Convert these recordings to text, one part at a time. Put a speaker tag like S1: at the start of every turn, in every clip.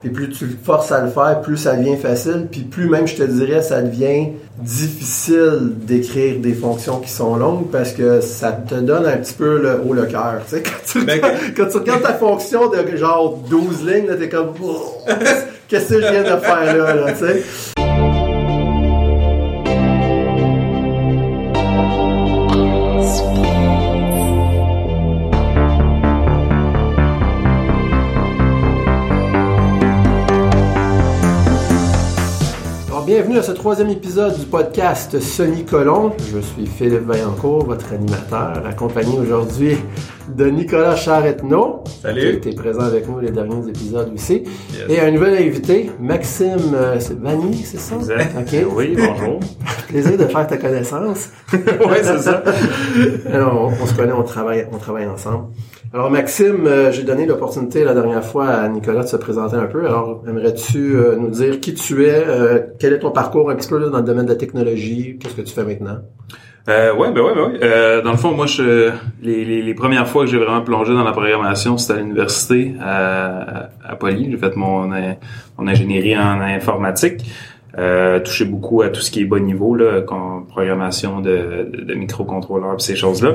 S1: Puis plus tu le forces à le faire, plus ça devient facile. Puis plus même, je te dirais, ça devient difficile d'écrire des fonctions qui sont longues parce que ça te donne un petit peu le haut le cœur. Tu sais, quand tu,
S2: Ben,
S1: quand tu regardes ta fonction de genre 12 lignes, t'es comme, qu'est-ce que je viens de faire là, là, tu sais? Bienvenue à ce troisième épisode du podcast Sonny Colon. Je suis Philippe Vaillancourt, votre animateur, accompagné aujourd'hui de Nicolas Charretneau,
S2: Salut.
S1: qui été présent avec nous les derniers épisodes aussi,
S2: Yes.
S1: et un nouvel invité, Maxime euh, c'est Vanny, c'est ça?
S2: Exact.
S1: Ok.
S2: Oui, bonjour.
S1: Plaisir de faire ta connaissance.
S2: oui, c'est ça.
S1: Alors, on, on se connaît, on travaille, on travaille ensemble. Alors, Maxime, euh, j'ai donné l'opportunité la dernière fois à Nicolas de se présenter un peu. Alors, aimerais-tu euh, nous dire qui tu es, euh, quel est ton parcours un petit peu dans le domaine de la technologie, qu'est-ce que tu fais maintenant?
S2: Euh, ouais, ben ouais, ben ouais. Dans le fond, moi, je, les, les, premières fois que j'ai vraiment plongé dans la programmation, c'était à l'université à, à Poly. J'ai fait mon, mon ingénierie en informatique. Euh, touché beaucoup à tout ce qui est bas niveau, là, comme programmation de, de, microcontrôleurs ces choses-là.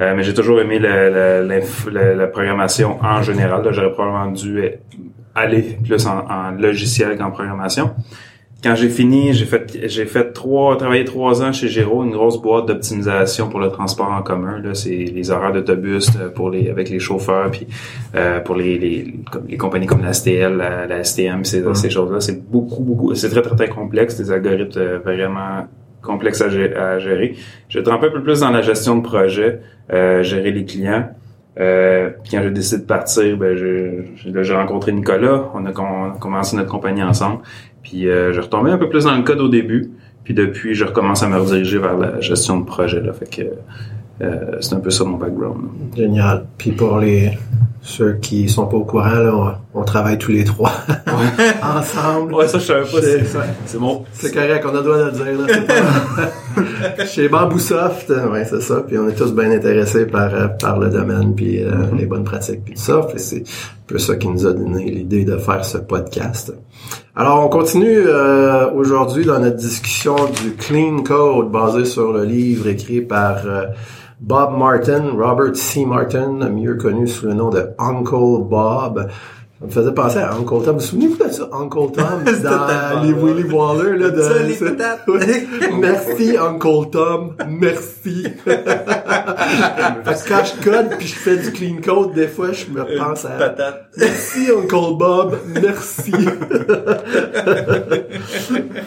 S2: Euh, mais j'ai toujours aimé la, la, la- la programmation en général. J'aurais probablement dû aller plus en, en logiciel qu'en programmation. Quand j'ai fini, j'ai fait j'ai fait trois travaillé trois ans chez Géro, une grosse boîte d'optimisation pour le transport en commun. Là, c'est les horaires d'autobus euh, pour les avec les chauffeurs, puis euh, pour les, les comme les compagnies comme la STL, la, la STM, ces, ces choses-là. C'est beaucoup beaucoup, c'est très très très complexe, des algorithmes euh, vraiment complexes à, gé- à gérer. Je trempé un peu plus dans la gestion de projet, euh, gérer les clients. Euh, puis quand j'ai décidé de partir, ben je- j'ai rencontré Nicolas. On a, com- on a commencé notre compagnie ensemble. Puis euh, je retombais un peu plus dans le code au début. Puis depuis, je recommence à me rediriger vers la gestion de projet. Là. Fait que euh, c'est un peu ça mon background. là.
S1: Génial. Puis pour les ceux qui sont pas au courant, là, on, on travaille tous les trois ensemble.
S2: Ouais, ça je savais pas.
S1: C'est-
S2: C'est, c'est bon.
S1: C'est correct, on a le droit de le dire. Là, Chez Bamboo Soft, euh, ouais, c'est ça. Puis on est tous bien intéressés par, euh, par le domaine, puis euh, les bonnes pratiques, puis tout ça. Puis c'est un peu ça qui nous a donné l'idée de faire ce podcast. Alors, on continue euh, aujourd'hui dans notre discussion du Clean Code basé sur le livre écrit par euh, Bob Martin, Robert C. Martin, mieux connu sous le nom de Uncle Bob. Ça me faisait penser à Uncle Tom. Vous souvenez-vous de ça, Uncle Tom, dans les. Willy Waller, là, de,
S3: Ça, les patates.
S1: Merci, Uncle Tom. Merci. Parce que quand je code puis je fais du clean code, des fois, je me pense à
S3: Patate.
S1: Merci, Uncle Bob. Merci.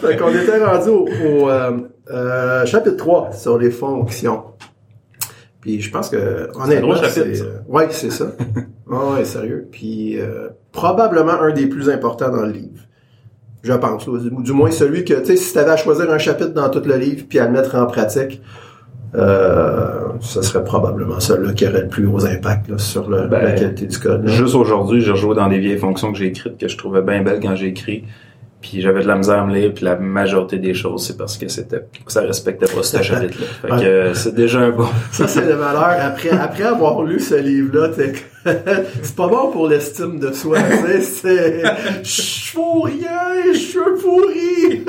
S1: fait qu'on était rendu au, au, euh, euh, chapitre 3 sur les fonctions. Puis je pense que honnêtement,
S2: gros chapitre,
S1: c'est
S2: ça.
S1: euh, ouais, c'est ça. Ouais, ouais, sérieux? Puis euh, probablement un des plus importants dans le livre. Je pense, là, du, moins celui que, tu sais, si tu avais à choisir un chapitre dans tout le livre puis à le mettre en pratique, euh, ce serait probablement celui-là qui aurait le plus gros impact là, sur le-
S2: Ben,
S1: la qualité du code. là.
S2: Juste aujourd'hui, j'ai rejoué dans des vieilles fonctions que j'ai écrites que je trouvais bien belles quand j'ai écrit. Puis j'avais de la misère à me lire, puis la majorité des choses, c'est parce que c'était ça respectait pas ce chapitre-là. Fait que euh, c'est déjà un bon.
S1: Ça, c'est le malheur. Après, après avoir lu ce livre-là, t'es- c'est pas bon pour l'estime de soi. tu sais, C'est, je fous rien, je suis pourri.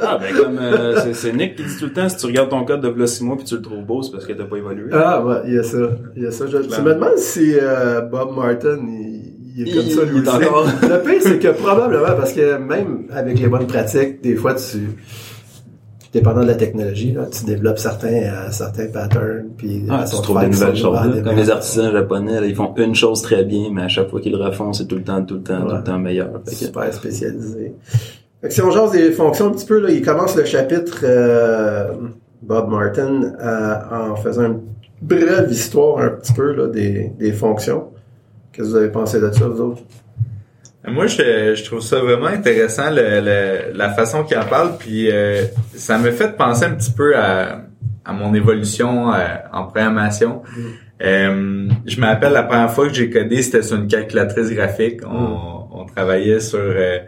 S2: Ah ben comme euh, c'est, Nick qui dit tout le temps, si tu regardes ton code de mois puis tu le trouves beau, c'est parce que t'as pas évolué.
S1: Ah, ouais, il y a ça. Il y a ça. Je, je me demande si euh, Bob Martin, il, il est comme
S2: Il-
S1: ça lui aussi.
S2: encore-
S1: Le pire, c'est que probablement, parce que même avec les bonnes pratiques, des fois, tu, dépendant de la technologie, là, tu développes certains, euh, certains patterns, puis
S2: Ah, tu trouves des nouvelles choses. là.
S1: vraiment
S2: Comme les artisans japonais, là, ils font une chose très bien, mais à chaque fois qu'ils le refont, c'est tout le temps, tout le temps, tout le temps meilleur. Fait que-
S1: super spécialisé. Fait que si on jase des fonctions un petit peu, là, il commence le chapitre euh, Bob Martin euh, en faisant une brève histoire un petit peu là, des, des fonctions. Qu'est-ce que vous avez pensé de ça, vous autres?
S3: Moi, je, je trouve ça vraiment intéressant, le, le- la façon qu'il en parle, puis euh, ça me fait penser un petit peu à, à mon évolution euh, en programmation. Euh, je me rappelle la première fois que j'ai codé, c'était sur une calculatrice graphique. On, on travaillait sur... euh,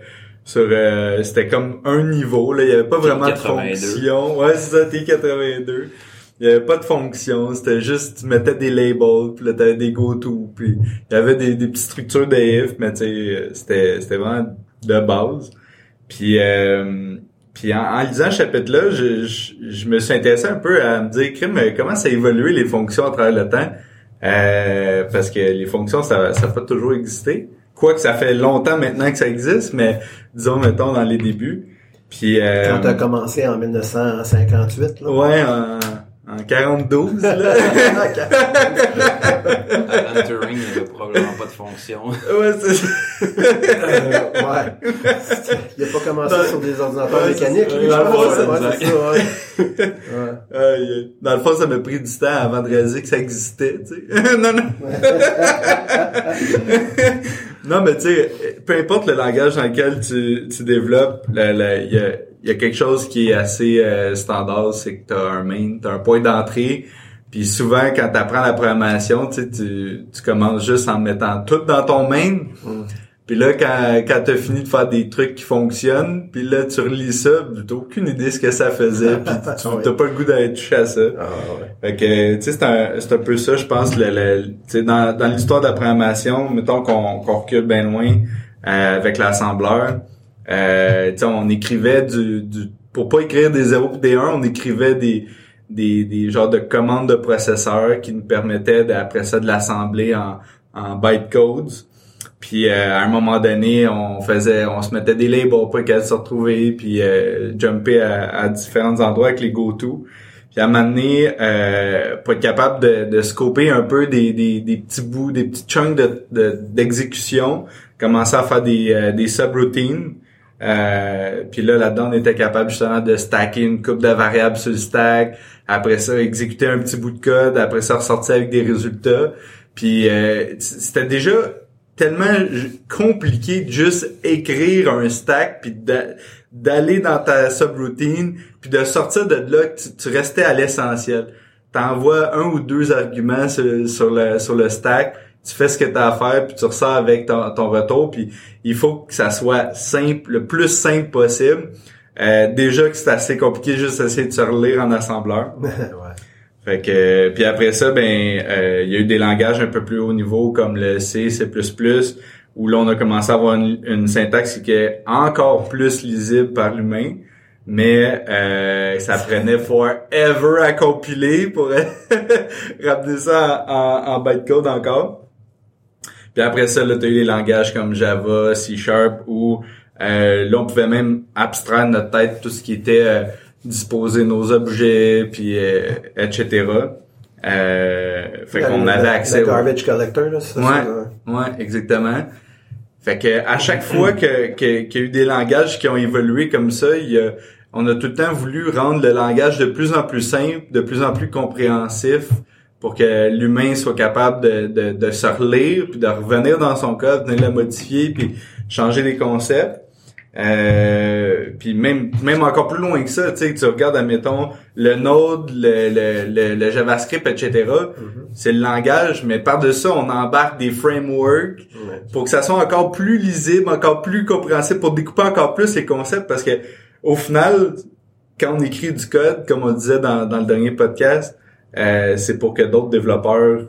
S3: sur euh, c'était comme un niveau là il y avait pas vraiment de
S2: 82.
S3: fonction ouais c'est ça T82 Il y avait pas de fonction, c'était juste tu mettais des labels, puis là t'avais des go-to, puis il y avait des, des petites structures de if, mais tu sais c'était c'était vraiment de base. Puis euh, puis en, en lisant ce chapitre-là, je, je, je me suis intéressé un peu à me dire crime, comment ça a évolué les fonctions à travers le temps? Euh, parce que les fonctions, ça ça pas toujours existé. Quoique ça fait longtemps maintenant que ça existe, mais disons, mettons, dans les débuts. Puis, euh,
S1: Quand t'as commencé en 1958, là.
S3: Ouais, en, en 42, là.
S2: Alan Turing n'avait probablement pas de fonction.
S3: ouais, c'est
S1: Euh, ouais. Il a pas commencé
S3: Dans-
S1: sur des ordinateurs
S3: Ouais,
S1: mécaniques. lui,
S3: ça. Ouais,
S2: c'est
S1: ça, ouais. Ouais.
S3: Dans le fond, ça m'a pris du temps avant de réaliser que ça existait, tu sais. non, non. non, mais tu sais, peu importe le langage dans lequel tu, tu développes, il y a, y a quelque chose qui est assez euh, standard, c'est que tu as un main, tu un point d'entrée. Puis souvent, quand tu apprends la programmation, tu, tu tu commences juste en mettant tout dans ton main. Puis là, quand, quand t'as fini de faire des trucs qui fonctionnent, puis là, tu relis ça, t'as aucune idée ce que ça faisait, puis tu t'as pas le goût d'aller toucher à ça.
S1: Ah, ouais.
S3: Fait que, tu sais, c'est un, c'est un peu ça, je pense, le, le- dans, dans l'histoire de la programmation, mettons qu'on qu'on recule bien loin euh, avec l'assembleur, euh, tu sais, on écrivait du, du... Pour pas écrire des 0 et des 1, on écrivait des, des, des genres de commandes de processeurs qui nous permettaient, de- après ça, de l'assembler en, en bytecodes. Puis euh, à un moment donné, on faisait, on se mettait des labels pour qu'elles se retrouver, puis euh, jumper à, à différents endroits avec les go-to. Puis à un moment donné, euh, pour être capable de, de scoper un peu des, des, des petits bouts, des petits chunks de, de- d'exécution, commencer à faire des, euh, des subroutines. Euh, puis là, là-dedans, on était capable justement de stacker une coupe de variables sur le stack. Après ça, exécuter un petit bout de code. Après ça, ressortir avec des résultats. Puis euh, c'était déjà tellement compliqué de juste écrire un stack puis d'a- d'aller dans ta subroutine puis de sortir de là que tu, restais à l'essentiel. T'envoies un ou deux arguments sur, le sur le stack, tu fais ce que tu as à faire puis tu ressors avec ton, retour puis il faut que ça soit simple, le plus simple possible. Euh, déjà que c'est assez compliqué juste d'essayer de se relire en assembleur.
S1: ouais.
S3: Fait que puis après ça ben euh, il y a eu des langages un peu plus haut niveau comme le C, C++ où là on a commencé à avoir une, syntaxe qui est encore plus lisible par l'humain mais euh, ça prenait forever à compiler pour ramener ça en, en, bytecode encore. Puis après ça, là, t'as eu les langages comme Java, C Sharp, où euh, là, on pouvait même abstraire notre tête tout ce qui était euh, disposer nos objets, puis euh, etc. Euh, fait qu'on avait accès
S1: Le garbage collector, là, ça?
S3: Ouais.
S1: ça,
S3: Ouais, exactement. Fait que à chaque fois que que- qu'il y a eu des langages qui ont évolué comme ça, il y a, on a tout le temps voulu rendre le langage de plus en plus simple, de plus en plus compréhensif, pour que l'humain soit capable de, de, de se relire, puis de revenir dans son code, venir le modifier, puis changer les concepts. Euh, puis même même encore plus loin que ça, tu sais, tu regardes, admettons, le Node, le, le, le, le JavaScript, etc. C'est le langage, mais par-dessus ça, on embarque des frameworks pour que ça soit encore plus lisible, encore plus compréhensible, pour découper encore plus les concepts, parce que au final, quand on écrit du code, comme on disait dans, dans le dernier podcast, euh, c'est pour que d'autres développeurs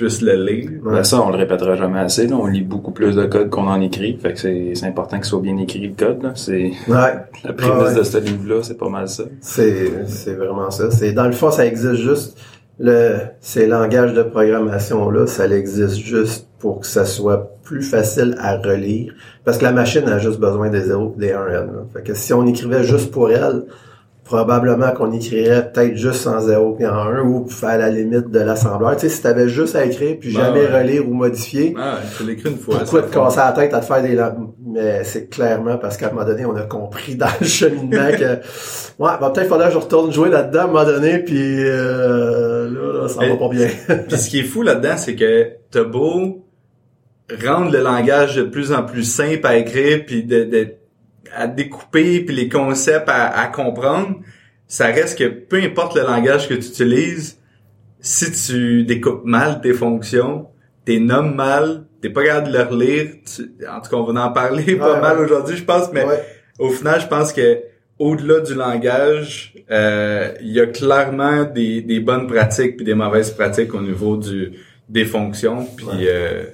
S3: puissent le lire.
S2: Ben ça, on le répétera jamais assez. Là. On lit beaucoup plus de code qu'on en écrit. Fait que c'est c'est important qu'il soit bien écrit le code. là. C'est
S1: Ouais.
S2: la prémisse
S1: Ouais.
S2: de ce livre-là, c'est pas mal ça.
S1: C'est, c'est vraiment ça. C'est, dans le fond, ça existe juste, le, ces langages de programmation-là, ça existe juste pour que ça soit plus facile à relire. Parce que la machine a juste besoin des 0 et des 1 N. là. Fait que si on écrivait juste pour elle, probablement qu'on écrirait peut-être juste en 0 et en 1 ou à la limite de l'assembleur. Tu sais, si t'avais juste à écrire puis
S3: Ben
S1: jamais
S3: ouais.
S1: relire ou modifier,
S3: Ah, tu l'écris une fois.
S1: pourquoi te casser la tête à te faire des lang- Mais c'est clairement parce qu'à un moment donné, on a compris dans le cheminement que ouais, va peut-être falloir que je retourne jouer là-dedans à un moment donné, puis euh, là, là, ça va pas bien.
S3: Puis ce qui est fou là-dedans, c'est que t'as beau rendre le langage de plus en plus simple à écrire, puis de- à découper, puis les concepts à, à comprendre, ça reste que peu importe le langage que tu utilises, si tu découpes mal tes fonctions, t'es nommes mal, t'es pas capable de le relire, tu- en tout cas on va en parler pas
S1: Ouais,
S3: mal aujourd'hui je pense, mais
S1: Ouais.
S3: au final je pense que au-delà du langage, euh, il y a clairement des, des bonnes pratiques puis des mauvaises pratiques au niveau du des fonctions. Puis euh,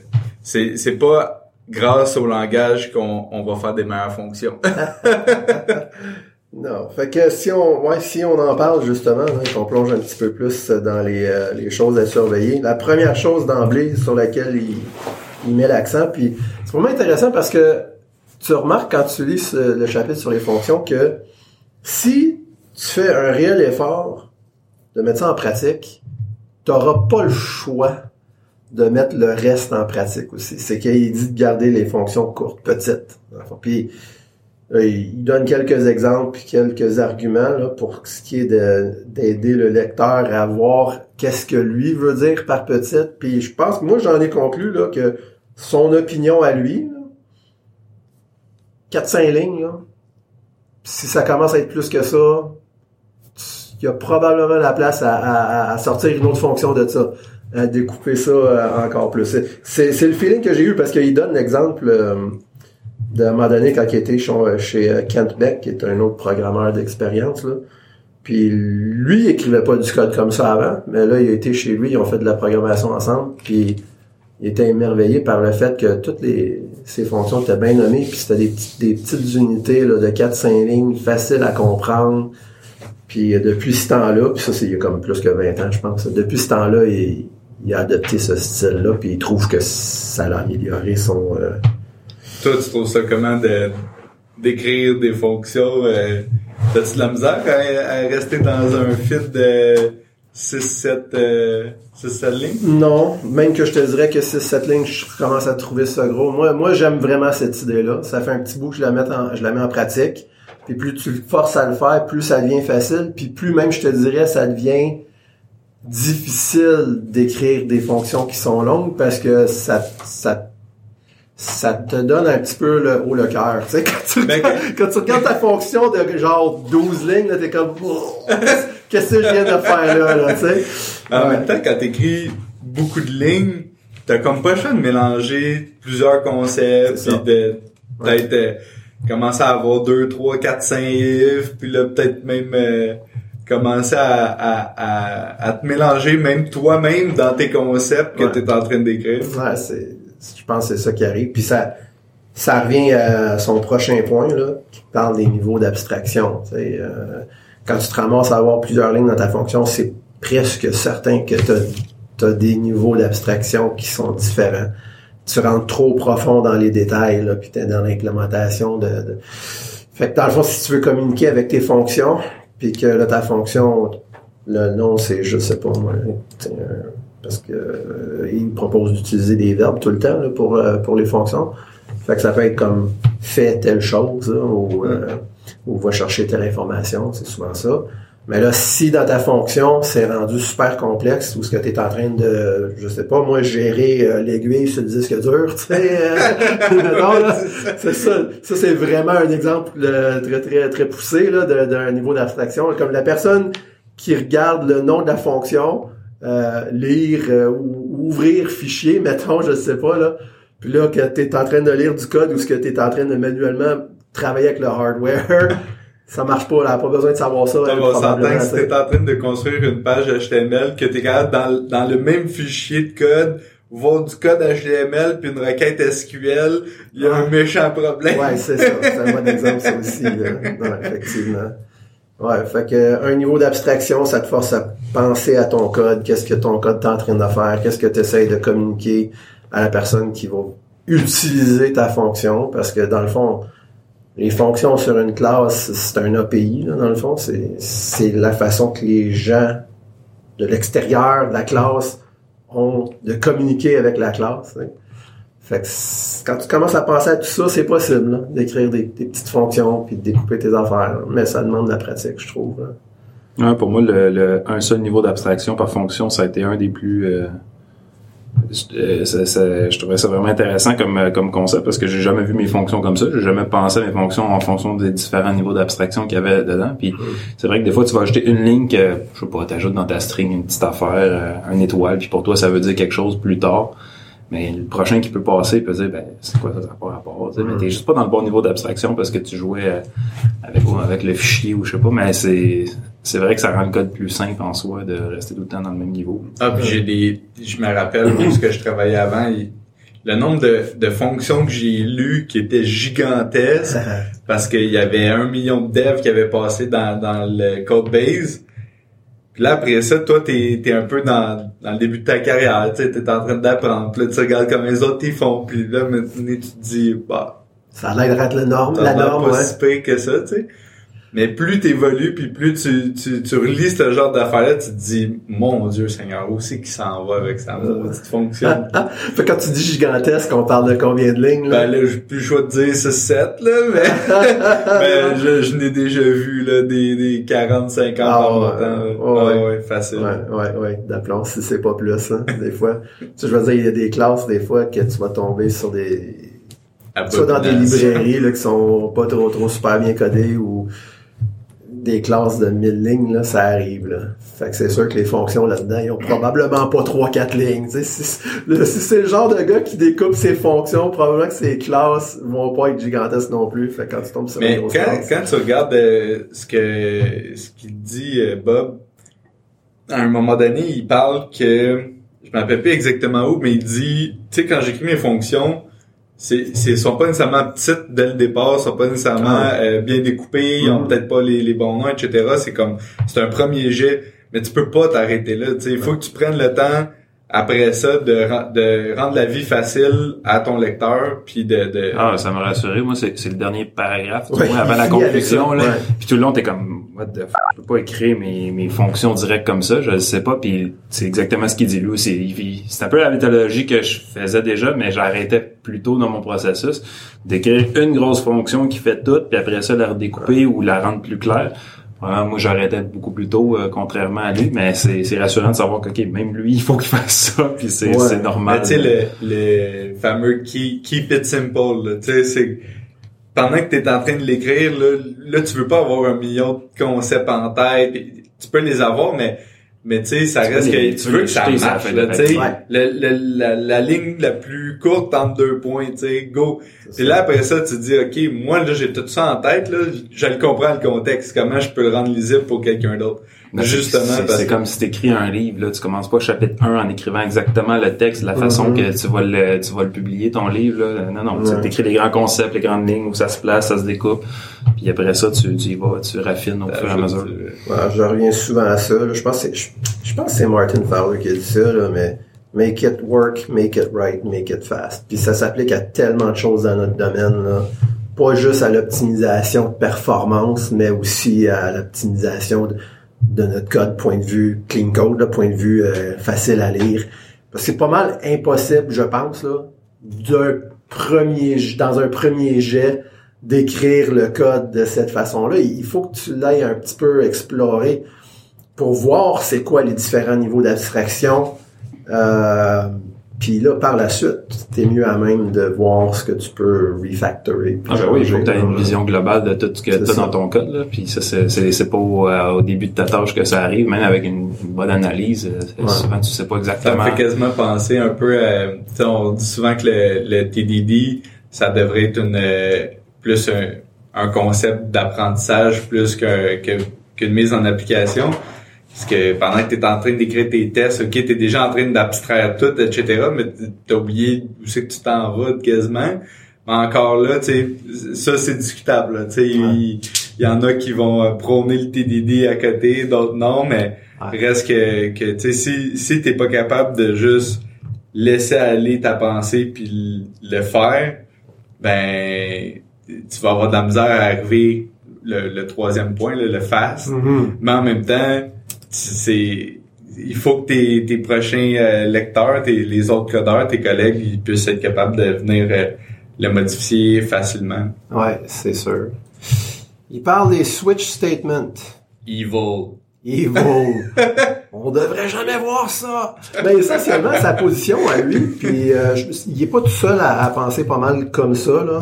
S3: c'est c'est pas grâce au langage qu'on on va faire des meilleures fonctions.
S1: non, fait que si on ouais, si on en parle justement, hein, qu'on plonge un petit peu plus dans les, euh, les choses à surveiller. La première chose d'emblée sur laquelle il, il met l'accent, puis c'est vraiment intéressant parce que tu remarques quand tu lis le chapitre sur les fonctions que si tu fais un réel effort de mettre ça en pratique, tu n'auras pas le choix de mettre le reste en pratique aussi. C'est qu'il dit de garder les fonctions courtes, petites. Puis euh, il donne quelques exemples quelques arguments là, pour ce qui est d'aider le lecteur à voir qu'est-ce que lui veut dire par petite. Puis je pense que moi j'en ai conclu là, que son opinion à lui, 4-5 lignes, là, si ça commence à être plus que ça, il y a probablement la place à, sortir une autre fonction de ça, à découper ça euh, encore plus. C'est, le feeling que j'ai eu parce qu'il donne l'exemple euh, d'un moment donné quand il était chez, euh, Kent Beck, qui est un autre programmeur d'expérience. Puis lui, il écrivait pas du code comme ça avant, mais là, il a été chez lui, ils ont fait de la programmation ensemble, puis il était émerveillé par le fait que toutes les ces fonctions étaient bien nommées, puis c'était des, petites unités là, de 4-5 lignes, faciles à comprendre. Puis depuis ce temps-là, puis ça c'est il y a comme plus que 20 ans, je pense. Depuis ce temps-là, il, il, a adopté ce style-là, puis il trouve que ça l'a amélioré son. Euh...
S3: Toi, tu trouves ça comment de d'écrire des fonctions? Euh, T'as-tu de la misère à, rester dans un fil de 6-7 euh, lignes?
S1: Non, même que je te dirais que 6-7 lignes, je commence à trouver ça gros. Moi, moi j'aime vraiment cette idée-là. Ça fait un petit bout que je la mets en, je la mets en pratique. Puis plus tu le forces à le faire, plus ça devient facile. Puis plus même, je te dirais, ça devient difficile d'écrire des fonctions qui sont longues parce que ça, ça ça te donne un petit peu le haut le cœur. Tu sais, quand tu, ben, quand tu regardes ta fonction de genre 12 lignes, t'es comme qu'est-ce que je viens de faire là, là tu sais?
S3: En même temps, quand t'écris beaucoup de lignes, t'as comme pas le choix de mélanger plusieurs concepts, puis de peut-être euh, commencer à avoir 2, 3, 4, 5 livres, puis là peut-être même euh, commencer à, à, à, te mélanger même toi-même dans tes concepts que tu es en train d'écrire.
S1: Ouais, c'est je pense que c'est ça qui arrive. Puis ça, ça revient à son prochain point, là, qui parle des niveaux d'abstraction. Euh, quand tu te ramasses à avoir plusieurs lignes dans ta fonction, c'est presque certain que tu as, des niveaux d'abstraction qui sont différents. Tu rentres trop profond dans les détails, là, puis t'es dans l'implémentation de, Fait que dans le fond, si tu veux communiquer avec tes fonctions, puis que là, ta fonction, le nom, c'est, je sais pas moi, parce que euh, il propose d'utiliser des verbes tout le temps pour euh, pour les fonctions. Fait que ça peut être comme fait telle chose ou, euh, ou va chercher telle information, c'est souvent ça. Mais là, si dans ta fonction, c'est rendu super complexe, ou ce que tu es en train de, je sais pas, moi, gérer l'aiguille sur le disque dur, tu sais, c'est ça. Ça, c'est vraiment un exemple très, très, très poussé là, d'un niveau d'abstraction. Comme la personne qui regarde le nom de la fonction, euh, lire euh, ou ouvrir fichier, mettons, je sais pas, là. Puis là, que tu es en train de lire du code ou ce que tu es en train de manuellement travailler avec le hardware, ça marche pas, là. Pas besoin de savoir ça.
S3: on s'entend que si t'es en train de construire une page HTML, que t'es capable dans, dans le même fichier de code, voir du code HTML puis une requête SQL, il y a un méchant problème.
S1: Ouais, c'est ça. C'est un bon exemple, ça aussi, là. effectivement. Ouais, fait que un niveau d'abstraction, ça te force à penser à ton code, qu'est-ce que ton code est en train de faire, qu'est-ce que tu de communiquer à la personne qui va utiliser ta fonction, parce que dans le fond, les fonctions sur une classe, c'est un API, là, dans le fond, c'est la façon que les gens de l'extérieur de la classe ont de communiquer avec la classe. Fait que quand tu commences à penser à tout ça, c'est possible d'écrire des, petites fonctions puis de découper tes affaires. Mais ça demande de la pratique, je trouve.
S2: Pour moi, le, un seul niveau d'abstraction par fonction, ça a été un des plus. Euh, euh je trouvais ça vraiment intéressant comme euh, comme concept parce que j'ai jamais vu mes fonctions comme ça. J'ai jamais pensé à mes fonctions en fonction des différents niveaux d'abstraction qu'il y avait dedans. Puis c'est vrai que des fois, tu vas ajouter une ligne que je sais pas, t'ajoutes dans ta string une petite affaire, euh, un étoile, puis pour toi, ça veut dire quelque chose plus tard. Mais le prochain qui peut passer peut dire, ben, c'est quoi ça, ça pas rapport, tu sais, mais t'es juste pas dans le bon niveau d'abstraction parce que tu jouais euh, avec, avec le fichier ou je sais pas, mais c'est, c'est vrai que ça rend le code plus simple en soi de rester tout le temps dans le même niveau.
S3: Ah, puis j'ai des, je me rappelle, ce que je travaillais avant, il- le nombre de, de fonctions que j'ai lues qui étaient gigantesques parce qu'il y avait un million de devs qui avaient passé dans, dans le code base. Puis là, après ça, toi, t'es, t'es un peu dans, dans le début de ta carrière, tu sais, t'es en train d'apprendre. Puis là, tu regardes comme les autres ils font. Puis là, maintenant, tu te dis, bah,
S1: Ça a l'air d'être la norme, la norme,
S3: pas
S1: ouais.
S3: si pire que ça, tu sais. Mais plus t'évolues, puis plus tu, tu, tu relis ce genre d'affaires-là, tu te dis, mon Dieu Seigneur, où c'est qu'il s'en va avec sa maudite fonction?
S1: Fait que quand tu dis gigantesque, on parle de combien de lignes, là?
S3: Ben là, j'ai plus le choix de dire 6-7, là, mais, je, je n'ai déjà vu, là, des, des 40, 50
S1: Ah,
S3: en
S1: ouais. Ouais,
S3: facile.
S1: Ouais, ouais, ouais, d'aplomb, si c'est pas plus, hein, des fois. Tu sais, je veux dire, il y a des classes, des fois, que tu vas tomber sur des, soit dans des librairies, là, qui sont pas trop, trop super bien codées, ou des classes de 1000 lignes, là, ça arrive, là. Fait que c'est sûr que les fonctions là-dedans, ils ont probablement pas 3-4 lignes. Si, le- si c'est le genre de gars qui découpe ses fonctions, probablement que ses classes vont pas être gigantesques non plus. Fait que quand tu tombes sur
S3: Mais quand, quand tu regardes euh, ce que ce qu'il dit euh, Bob, à un moment donné, il parle que je me rappelle plus exactement où, mais il dit, tu sais, quand j'écris mes fonctions, c'est, c'est sont pas nécessairement petites dès le départ, sont pas nécessairement
S1: Ah.
S3: euh, bien découpées, ils ont
S1: Mhm.
S3: peut-être pas les, les bons noms, etc. C'est comme c'est un premier jet, mais tu peux pas t'arrêter là. Tu sais, il faut que tu prennes le temps après ça de, de rendre la vie facile à ton lecteur, puis de, de
S2: Ah, ça m'a rassuré. Moi, c'est c'est le dernier paragraphe,
S1: Ouais,
S2: vois, avant la conclusion, là.
S1: ouais.
S2: Puis tout le long, t'es comme, what the f***, je peux pas écrire mes, mes fonctions directes comme ça, je le sais pas. Puis c'est exactement ce qu'il dit lui il- C'est un peu la méthodologie que je faisais déjà, mais j'arrêtais plus tôt dans mon processus d'écrire une grosse fonction qui fait tout, puis après ça, la redécouper ou la rendre plus claire. Moi, j'arrêtais beaucoup plus tôt, euh, contrairement à lui, mais c'est c'est rassurant de savoir que, même lui, il faut qu'il fasse ça, puis c'est
S1: Ouais.
S2: c'est normal.
S3: Mais tu sais, le, le fameux keep, keep it simple, tu sais, c'est pendant que tu es en train de l'écrire, là, là, tu veux pas avoir un million de concepts en tête. Tu peux les avoir, mais mais tu sais, ça
S2: Tu
S3: reste
S2: les-
S3: que
S2: tu
S3: veux que ça marche, là, tu sais. la, la ligne la plus courte entre deux points, tu sais, go.
S1: Ça.
S3: là, après ça, tu te dis, OK, moi, là, j'ai tout ça en tête, là, je le comprends le contexte, comment je peux le rendre lisible pour quelqu'un d'autre.
S2: Ben, c'est-
S3: Justement,
S2: c'est comme si t'écris un livre là, tu commences pas chapitre 1 en écrivant exactement le texte, la façon
S1: Mhm.
S2: que tu vas le tu vas le publier ton livre là. Non non,
S1: Ouais.
S2: tu écris les grands concepts, les grandes lignes où ça se place, ça se découpe. Puis après ça tu, tu y vas, tu raffines au fur et à mesure.
S1: Ouais, je reviens souvent à ça. là. Je pense que c'est, je, je pense que c'est Martin Fowler qui a dit ça, là, mais make it work, make it right, make it fast. Puis ça s'applique à tellement de choses dans notre domaine. Là. Pas juste à l'optimisation de performance, mais aussi à l'optimisation de, de notre code, point de vue clean code, point de vue euh, facile à lire. Parce que c'est pas mal impossible, je pense, là, dans un premier jet, d'écrire le code de cette façon-là. Il faut que tu l'ailles un petit peu explorer pour voir c'est quoi les différents niveaux d'abstraction. Euh, puis là, par la suite, t'es mieux à même de voir ce que tu peux refactorer.
S2: Ah ben oui, il faut que tu aies une
S1: Euh,
S2: vision globale de tout ce que tu as
S1: ça.
S2: dans ton code. Là. Puis ça, c'est, c'est, c'est pas au, euh, au début de ta tâche que ça arrive, même avec une, une bonne analyse. euh,
S1: Ouais.
S2: Souvent, tu sais pas
S3: Ça
S2: exactement.
S3: me fait quasiment penser un peu à, tu sais, on dit souvent que le, le TDD, ça devrait être une, euh, plus un, un concept d'apprentissage plus qu'un- que, qu'une mise en application. Parce que pendant que tu es en train d'écrire tes tests, ok, tu es déjà en train d'abstraire tout, etc., mais tu as oublié où c'est que tu t'en vas quasiment. Mais encore là, tu sais, ça c'est discutable. Tu sais, il, y en a qui vont euh, prôner le TDD à côté, d'autres non, mais
S1: Ouais.
S3: reste que, que tu sais, si, si t'es pas capable de juste laisser aller ta pensée puis le faire, ben tu vas avoir de la misère à arriver le, le troisième point, là, le fast.
S1: Mhm.
S3: Mais en même temps, c'est il faut que tes, tes prochains euh, lecteurs, tes, les autres codeurs, tes collègues, ils puissent être capables de venir euh, le modifier facilement.
S1: Ouais, c'est sûr. Il parle des switch statements.
S3: Evil.
S1: Evil. On devrait jamais voir ça. Mais essentiellement, sa position à lui, puis euh, je il est pas tout seul à, à penser pas mal comme ça, là.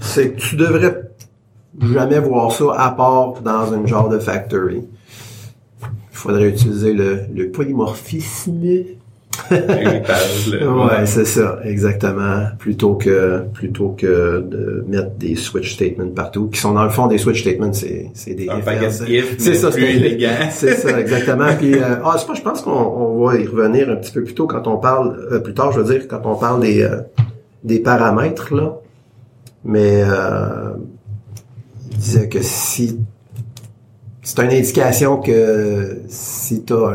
S1: C'est que tu devrais jamais voir ça à part dans une genre de factory. Il faudrait utiliser le, le polymorphisme. Ouais, c'est ça, exactement. Plutôt que plutôt que de mettre des switch statements partout, qui sont dans le fond des switch statements, c'est c'est des
S3: Un paquet
S1: C'est ça,
S3: plus
S1: c'est-
S3: élégant.
S1: C'est ça, exactement. Puis euh, ah, c'est pas, je pense qu'on on va y revenir un petit peu plus tôt quand on parle euh, plus tard, je veux dire, quand on parle des euh, des paramètres là. Mais euh, il disait que si c'est une indication que si tu as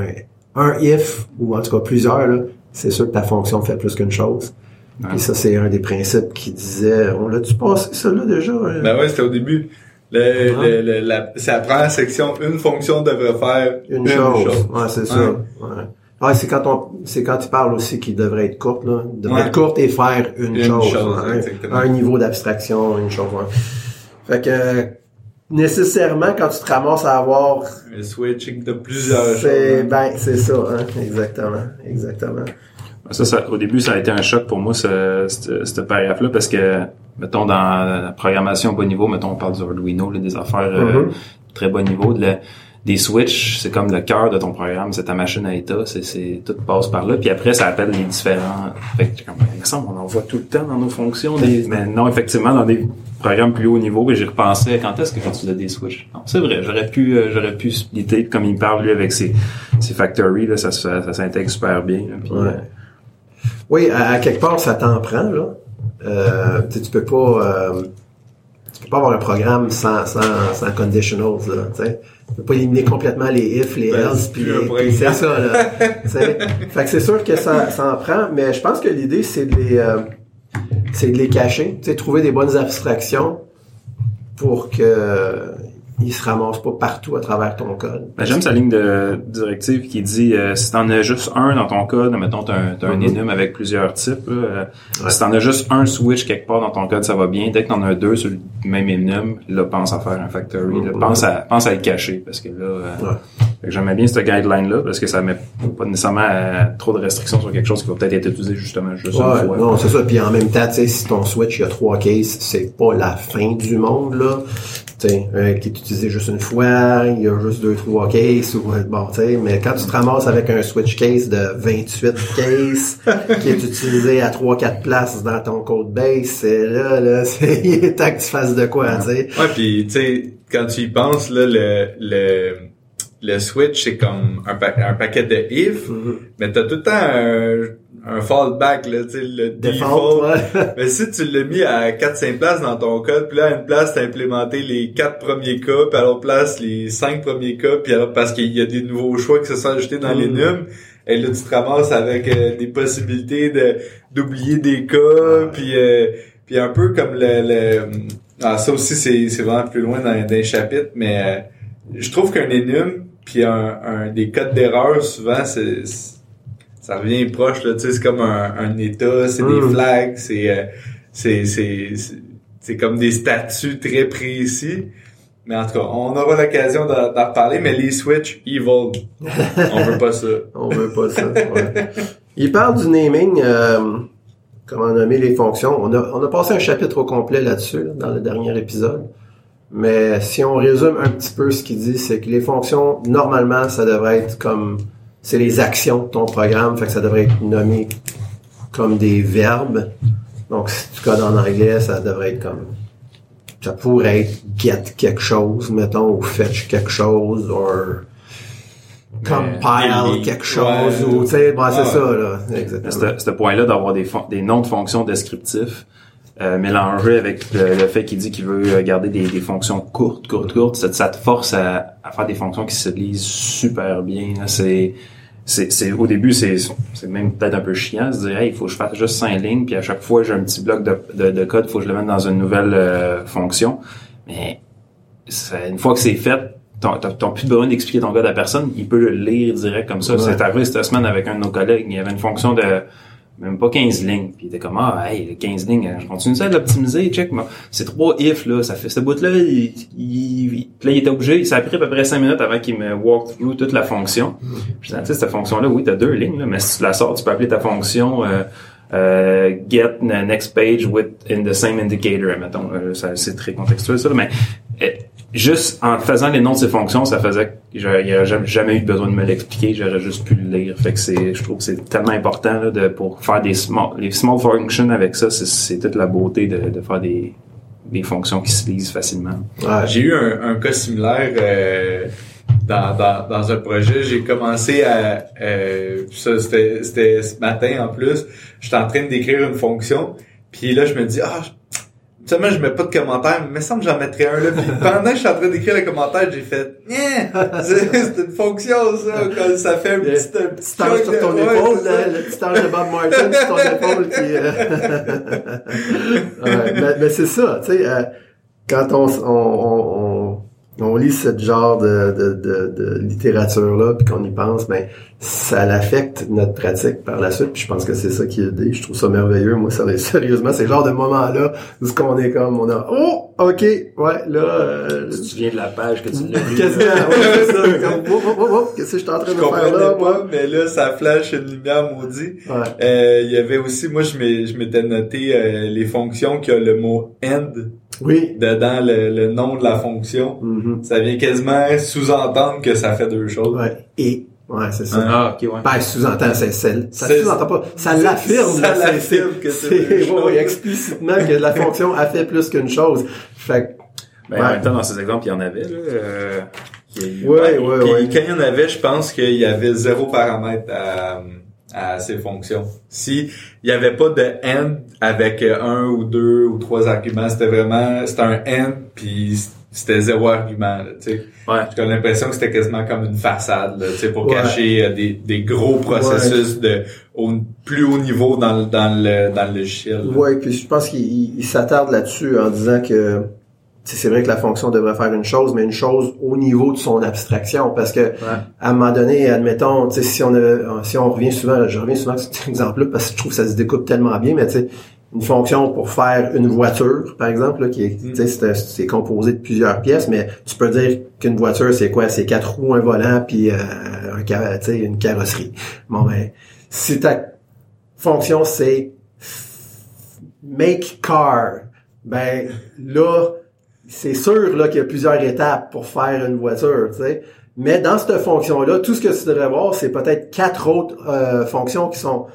S1: un, un if ou en tout cas plusieurs là, c'est sûr que ta fonction fait plus qu'une chose.
S2: Ouais.
S1: Et ça c'est un des principes qui disait on l'a-tu passé ça là déjà euh?
S3: Ben ouais, c'était au début. Le,
S1: Ouais.
S3: le, le- la, c'est la première section, une fonction devrait faire
S1: une, chose. Ouais, c'est ça. Ouais. C'est quand on, c'est quand tu parles aussi qu'il devrait être courte, là. Il devrait être courte et faire une,
S3: Une
S1: chose.
S3: exactement.
S1: Un niveau d'abstraction, une chose, ouais. Fait que, nécessairement, quand tu te ramasses à avoir,
S3: Un switching de plusieurs
S1: c'est,
S3: choses.
S1: ben, c'est ça, hein. Exactement. Exactement.
S2: Ça, ça, au début, ça a été un choc pour moi, ce, ce, ce paragraphe-là, parce que, mettons, dans la programmation au bas niveau, mettons, on parle du Arduino, là, des affaires euh,
S1: Mhm.
S2: très bas niveau, de la- des switches, c'est comme le cœur de ton programme, c'est ta machine à état, c'est, c'est, tout passe par là, puis après, ça appelle les différents, fait que, comme, il me semble, on en voit tout le temps dans nos fonctions, des, mais non, effectivement, dans des programmes plus haut niveau, et j'y repensais, quand est-ce que j'utilisais des switches? Non, c'est vrai, j'aurais pu, euh, j'aurais pu splitter, comme il parle, lui, avec ses, ses factories, là, ça, se fait- ça s'intègre super bien, là, puis,
S1: Ouais.
S2: euh,
S1: Oui, à, à quelque part, ça t'en prend, là. Euh, tu sais, tu peux pas, euh, tu peux pas avoir un programme sans, sans, sans conditionals, là, tu sais. Tu peux pas éliminer complètement les if, les
S3: Ben,
S1: else,
S3: c'est
S1: puis
S3: programme.
S1: c'est ça, là. Tu sais. fait que c'est sûr que ça, ça en prend, mais je pense que l'idée, c'est de les, euh, c'est de les cacher, tu sais, trouver des bonnes abstractions pour que ils se ramassent pas partout à travers ton code.
S2: Ben, J'aime sa ligne de directive qui dit euh, si t'en as juste un dans ton code, mettons t'as un, t'as un
S1: Mhm.
S2: enum avec plusieurs types, euh,
S1: Ouais.
S2: si t'en as juste un switch quelque part dans ton code, ça va bien. Dès que t'en as deux sur le même enum, là pense à faire un factory, là,
S1: Mhm.
S2: pense à pense à le cacher parce que là, euh,
S1: Ouais.
S2: Fait que j'aimais bien cette guideline là parce que ça met pas nécessairement euh, trop de restrictions sur quelque chose qui va peut-être être utilisé justement juste
S1: Ouais,
S2: une fois.
S1: non, c'est ça. Puis en même temps, tu sais, si ton switch, il y a trois cases, c'est pas la fin du monde, là. Tu sais, euh, qui est utilisé juste une fois, il y a juste deux, trois cases, ou, euh, bon, tu sais, mais quand tu te ramasses avec un switch case de 28 cases, qui est utilisé à trois, quatre places dans ton code base, c'est là, là, c'est, il est temps que tu fasses de quoi, tu sais.
S3: Ouais, puis tu sais, quand tu y penses, là, le, le, le switch, c'est comme un, pa- un paquet de if,
S1: Mhm.
S3: mais t'as tout le temps un, un fallback, là, tu sais, le
S1: Default,
S3: default.
S1: ouais.
S3: Mais si tu l'as mis à 4-5 places dans ton code, puis là, à une place, t'as implémenté les 4 premiers cas, puis à l'autre place, les 5 premiers cas, puis alors, parce qu'il y a des nouveaux choix qui se sont ajoutés dans les
S1: Mm.
S3: nums, et là, tu te ramasses avec euh, des possibilités de d'oublier des cas, puis euh, puis un peu comme le... le ah, ça aussi, c'est c'est vraiment plus loin dans, dans les chapitres, mais euh, je trouve qu'un enum, puis un, un des codes d'erreur, souvent, c'est ça revient proche, là, tu sais, c'est comme un, un état, c'est des
S1: Mm.
S3: flags, c'est... euh, c'est c'est c'est- comme des statuts très précis. Mais en tout cas, on aura l'occasion d'en d'en reparler, mais les Switch evil, on veut pas ça.
S1: On veut pas ça. ouais. Il parle du naming, euh, comment nommer les fonctions. On a, on a passé un chapitre au complet là-dessus, là, dans le dernier épisode. Mais si on résume un petit peu ce qu'il dit, c'est que les fonctions, normalement, ça devrait être comme... C'est les actions de ton programme, fait que ça devrait être nommé comme des verbes. Donc, si tu codes en anglais, ça devrait être comme... Ça pourrait être get quelque chose, mettons, ou fetch quelque chose, ou compile quelque chose,
S3: ouais.
S1: ou, tu sais, bon, c'est
S3: Ouais.
S1: ça, là. Exactement.
S2: Ce point-là d'avoir des, des noms de fonctions descriptifs euh, avec le, le fait qu'il dit qu'il veut euh, garder des, des fonctions courtes, courtes, courtes, ça, ça te force à, à faire des fonctions qui se lisent super bien. C'est c'est c'est- au début c'est c'est même peut-être un peu chiant de se dire hey, il faut que je fasse juste cinq lignes puis à chaque fois j'ai un petit bloc de, de, de code il faut que je le mette dans une nouvelle euh, fonction. Mais une fois que c'est fait t'as t'as- t'as plus besoin d'expliquer ton code à personne. Il peut le lire direct comme ça.
S1: Ouais.
S2: c'est arrivé cette semaine avec un de nos collègues. Il y avait une fonction de même pas 15 lignes. Puis il était comme, ah, hey, le 15 lignes, je continue ça à l'optimiser, check. moi. C'est trois if, là, ça fait, ce bout-là, il, il, là, il était obligé, ça a pris à peu près 5 minutes avant qu'il me walk through toute la fonction. Je disais, tu sais, cette fonction-là, oui, t'as deux lignes, là, mais si tu la sors, tu peux appeler ta fonction, euh, euh, get next page with in the same indicator, mettons. Euh, c'est très contextuel, ça, mais, euh, juste en faisant les noms de ces fonctions, ça faisait que j'aurais jamais, eu besoin de me l'expliquer, j'aurais juste pu le lire. Fait que c'est, je trouve que c'est tellement important là, de pour faire des small, les small functions avec ça, c'est, toute la beauté de, de faire des des fonctions qui se lisent facilement.
S3: Ouais. J'ai eu un, un, cas similaire euh, dans, dans, dans un projet. J'ai commencé à euh, ça c'était c'était ce matin en plus. J'étais en train d'écrire une fonction, puis là je me dis ah Seulement, je mets pas de commentaires, mais il me semble que j'en mettrais un là. Puis pendant que je suis en train d'écrire le commentaire, j'ai fait c'est une fonction ça, quand ça fait un petit, un petit
S1: sur ton épaule, le, le petit ange de Bob Martin sur ton épaule qui. Euh... ouais, mais, mais c'est ça, tu sais, euh, quand on, on, on, on lit ce genre de, de, de, de littérature là, puis qu'on y pense, ben ça affecte notre pratique par la suite. Puis je pense que c'est ça qui est aidé. Je trouve ça merveilleux. Moi, ça, sérieusement, c'est le genre de moment là où ce qu'on est comme, on a, oh, ok, ouais, là. Euh,
S2: tu te souviens de la page que tu l'as lu.
S1: Quasiment, ouais. Comme, oh, oh, oh, qu'est-ce que je suis en train
S3: je
S1: de faire là,
S3: pas,
S1: moi?
S3: mais là, ça flash une lumière maudit.
S1: Ouais.
S3: Euh, Il y avait aussi, moi, je m'étais noté euh, les fonctions qui ont le mot end
S1: Oui.
S3: dedans le, le nom de la fonction.
S1: Mhm.
S3: Ça vient quasiment sous-entendre que ça fait deux choses.
S1: Ouais. Et, ouais, c'est ça.
S2: Ah, ok, ouais.
S1: Ben, sous-entend, c'est celle. Ça sous-entend pas. Ça l'affirme,
S3: ça
S1: là,
S3: l'affirme que c'est
S1: c'est-
S3: deux
S1: ouais,
S3: choses.
S1: ouais, explicitement que la fonction a fait plus qu'une chose. Fait que,
S2: Ben,
S1: Ouais.
S2: En même temps, dans ces exemples, il y en avait, là. Euh, qui-
S1: ouais, ouais,
S3: Puis
S1: ouais.
S3: quand il y en avait, je pense qu'il y avait zéro paramètre à, à ces fonctions. Si il y avait pas de end avec un ou deux ou trois arguments, c'était vraiment c'était un end puis c'était zéro argument. Là, tu sais.
S2: Ouais.
S3: J'ai l'impression que c'était quasiment comme une façade, là, tu sais, pour
S1: Ouais.
S3: cacher euh, des, des gros processus de au plus haut niveau dans le dans le dans le logiciel. là.
S1: Ouais, puis je pense qu'il il- il s'attarde là-dessus en disant que c'est vrai que la fonction devrait faire une chose, mais une chose au niveau de son abstraction, parce que à un moment donné, admettons, tu sais, si on a, si on revient souvent, je reviens souvent à cet exemple-là parce que je trouve que ça se découpe tellement bien, mais tu sais, une fonction pour faire une voiture, par exemple, là, qui est, tu sais, c'est, c'est composé de plusieurs pièces, mais tu peux dire qu'une voiture, c'est quoi? C'est quatre roues, un volant, puis euh, un, car- tu sais, une carrosserie. Bon, ben, si ta fonction, c'est make car, ben, là, c'est sûr, là, qu'il y a plusieurs étapes pour faire une voiture, tu sais. Mais dans cette fonction-là, tout ce que tu devrais voir, c'est peut-être quatre autres euh, fonctions qui sont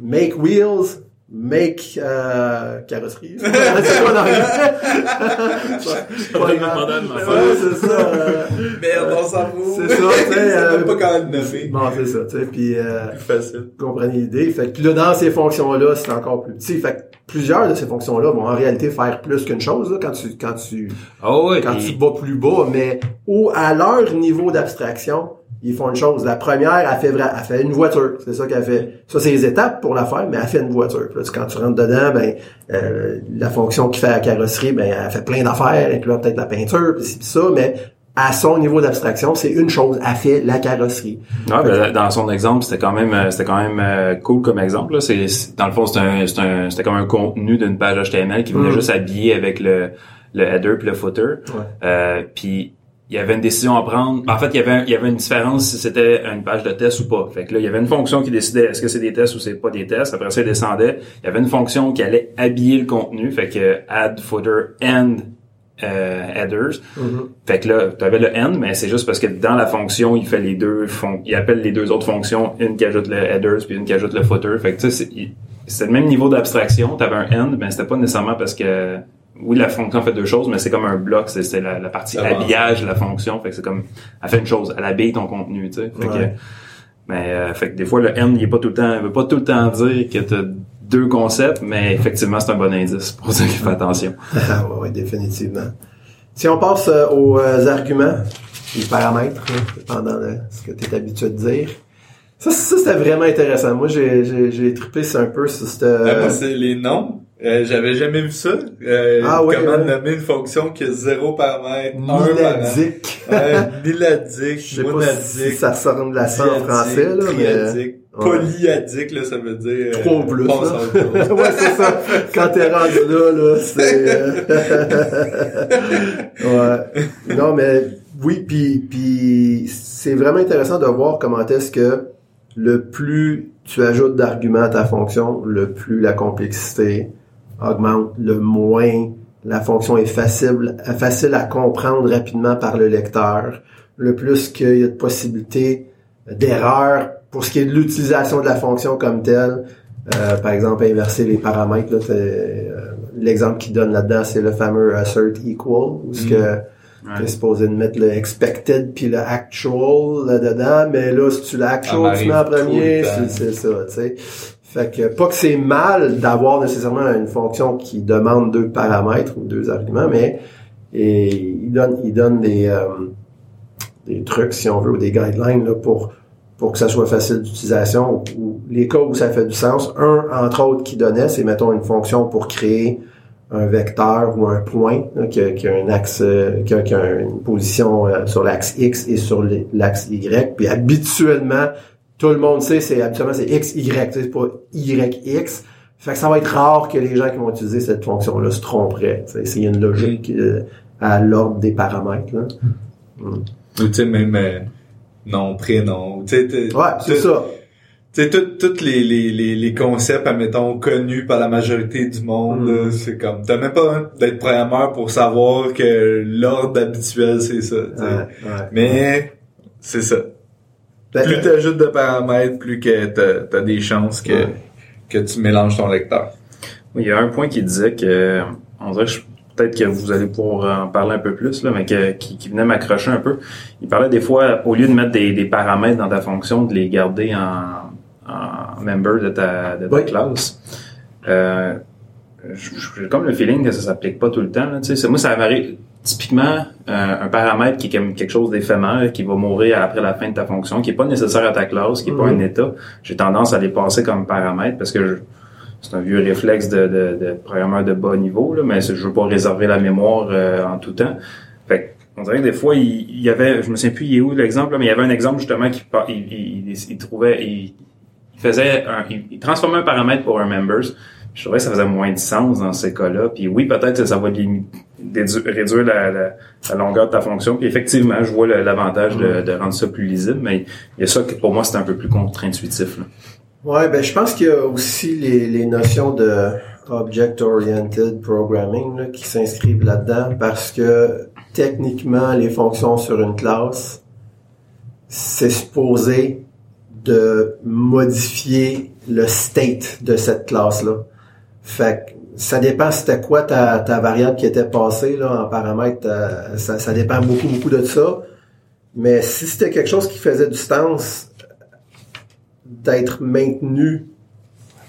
S1: make wheels, make euh, carrosserie. c'est quoi Ouais, c'est ça. euh,
S3: Merde, on s'en fout.
S1: C'est ça, tu sais,
S3: C'est
S1: euh,
S3: pas quand même nommer.
S1: Bon, c'est ça, tu sais. Puis euh,
S3: Plus facile.
S1: vous comprenez l'idée. Fait que là, dans ces fonctions-là, c'est encore plus petit. Fait que plusieurs de ces fonctions-là vont en réalité faire plus qu'une chose là, quand tu quand tu
S2: Oh, ouais.
S1: quand
S2: puis-
S1: tu vas plus bas, mais au à leur niveau d'abstraction, ils font une chose. La première, elle fait, elle fait une voiture. C'est ça qu'elle fait. Ça, c'est les étapes pour la faire, mais elle fait une voiture. Puis là, quand tu rentres dedans, ben euh, la fonction qui fait la carrosserie, ben elle fait plein d'affaires, incluant peut-être la peinture, puis puis ça, mais à son niveau d'abstraction, c'est une chose. Elle fait la carrosserie.
S2: Ouais, ben, dans son exemple, c'était quand même, euh, c'était quand même euh, cool comme exemple. Là. C'est, dans le fond, c'était comme un contenu d'une page HTML qui venait
S1: Mm.
S2: juste habiller avec le, le header puis le footer.
S1: Ouais.
S2: Euh, puis il y avait une décision à prendre. En fait, il y avait, il y avait une différence si c'était une page de test ou pas. Fait que là, il y avait une fonction qui décidait est-ce que c'est des tests ou c'est pas des tests. Après ça, il descendait. Il y avait une fonction qui allait habiller le contenu. Fait que add footer and euh, headers.
S1: Mhm.
S2: Fait que là, tu avais le end, mais c'est juste parce que dans la fonction, il fait les deux fon- il appelle les deux autres fonctions, une qui ajoute le headers puis une qui ajoute le footer. Fait que tu sais, c'est le même niveau d'abstraction. Tu avais un end, mais c'était pas nécessairement parce que oui, la fonction fait deux choses, mais c'est comme un bloc, c'est c'est la, la partie
S3: va
S2: habillage de la fonction. Fait que c'est comme elle fait une chose, elle habille ton contenu, tu sais. Fait
S1: Ouais.
S2: que mais euh, fait que des fois le end, il est pas tout le temps, il veut pas tout le temps dire que t'as deux concepts, mais effectivement, c'est un bon indice pour ça qu'il fait attention.
S1: Ah, ouais, ouais, définitivement. Si on passe euh, aux euh, arguments, les paramètres, hein, dépendant de ce que tu es habitué de dire. Ça, ça c'était vraiment intéressant. Moi, j'ai, j'ai, j'ai trippé un peu sur cette...
S3: Ben, c'est les noms. Euh, J'avais jamais vu ça. Euh,
S1: Ah, ouais,
S3: comment
S1: ouais.
S3: nommer une fonction qui a zéro paramètre, un paramètre.
S1: Niladique.
S3: Euh,
S1: Je sais pas si
S3: monadique,
S1: ça ressemble à ça en français, là, mais...
S3: polyadique, là, ça veut dire... euh,
S1: Trois ou plus, là. ouais, c'est ça. Quand t'es rendu là, là, c'est... euh, ouais. Non, mais oui, puis puis c'est vraiment intéressant de voir comment est-ce que le plus tu ajoutes d'arguments à ta fonction, le plus la complexité augmente, le moins la fonction est facile, facile à comprendre rapidement par le lecteur, le plus qu'il y a de possibilités d'erreurs pour ce qui est de l'utilisation de la fonction comme telle. Euh, par exemple, inverser les paramètres. Euh, l'exemple qu'il donne là-dedans, c'est le fameux assert equal, où ce mm. que tu es supposé de mettre le expected puis le actual là-dedans, mais là, si tu l'actual, tu mets en premier, c'est ça, tu sais. Fait que, pas que c'est mal d'avoir nécessairement une fonction qui demande deux paramètres ou deux arguments, mais et, il donne, il donne des, euh, des trucs, si on veut, ou des guidelines là, pour pour que ça soit facile d'utilisation, ou les cas où ça fait du sens. Un, entre autres, qui donnait, c'est, mettons, une fonction pour créer un vecteur ou un point qui, a, un axe, euh, qui a, une position euh, sur l'axe X et sur l'axe Y. Puis habituellement, tout le monde sait, c'est habituellement c'est X, Y, c'est pas Y, X. Fait que ça va être rare que les gens qui vont utiliser cette fonction-là se tromperaient. C'est une logique euh, à l'ordre des paramètres. Là.
S3: Mm. Ou tu sais, même nom, prénom.
S1: Ouais, c'est ça.
S3: Tu sais, tous les, les, les, concepts, admettons, connus par la majorité du monde, mm. c'est comme, t'as même pas d'être programmeur pour savoir que l'ordre habituel, c'est ça. Mais, c'est ça. Plus tu ajoutes de paramètres, plus que t'as as des chances que, que tu mélanges ton lecteur.
S2: Oui, il y a un point qui disait que, on dirait que je peut-être que vous allez pouvoir en parler un peu plus, là, mais qui, venait m'accrocher un peu. Il parlait des fois, au lieu de mettre des, paramètres dans ta fonction, de les garder en, en member de ta, de ta classe. Euh, j'ai comme le feeling que ça s'applique pas tout le temps. Là, moi, ça varie. Typiquement, euh, un paramètre qui est comme quelque chose d'éphémère, qui va mourir après la fin de ta fonction, qui est pas nécessaire à ta classe, qui est pas mm-hmm. un état, j'ai tendance à les passer comme paramètre parce que je, c'est un vieux réflexe de, de, de, programmeur de bas niveau, là, mais je veux pas réserver la mémoire euh, en tout temps. Fait on dirait que des fois, il, y avait, je me souviens plus il est où l'exemple, mais il y avait un exemple justement qui il, il, trouvait, il, faisait, un, il, transformait un paramètre pour un members. Je trouvais que ça faisait moins de sens dans ces cas-là. Puis oui, peut-être que ça va réduire la, la, longueur de ta fonction. Puis effectivement, je vois l'avantage de, de, rendre ça plus lisible, mais il y a ça que pour moi c'est un peu plus contre-intuitif.
S1: Ouais, ben je pense qu'il y a aussi les, les notions de object-oriented programming qui s'inscrivent là-dedans parce que techniquement, les fonctions sur une classe, c'est supposé de modifier le state de cette classe-là. Fait que ça dépend c'était quoi ta, ta variable qui était passée là, en paramètre. Euh, ça, ça dépend beaucoup, beaucoup de ça. Mais si c'était quelque chose qui faisait du sens, d'être maintenu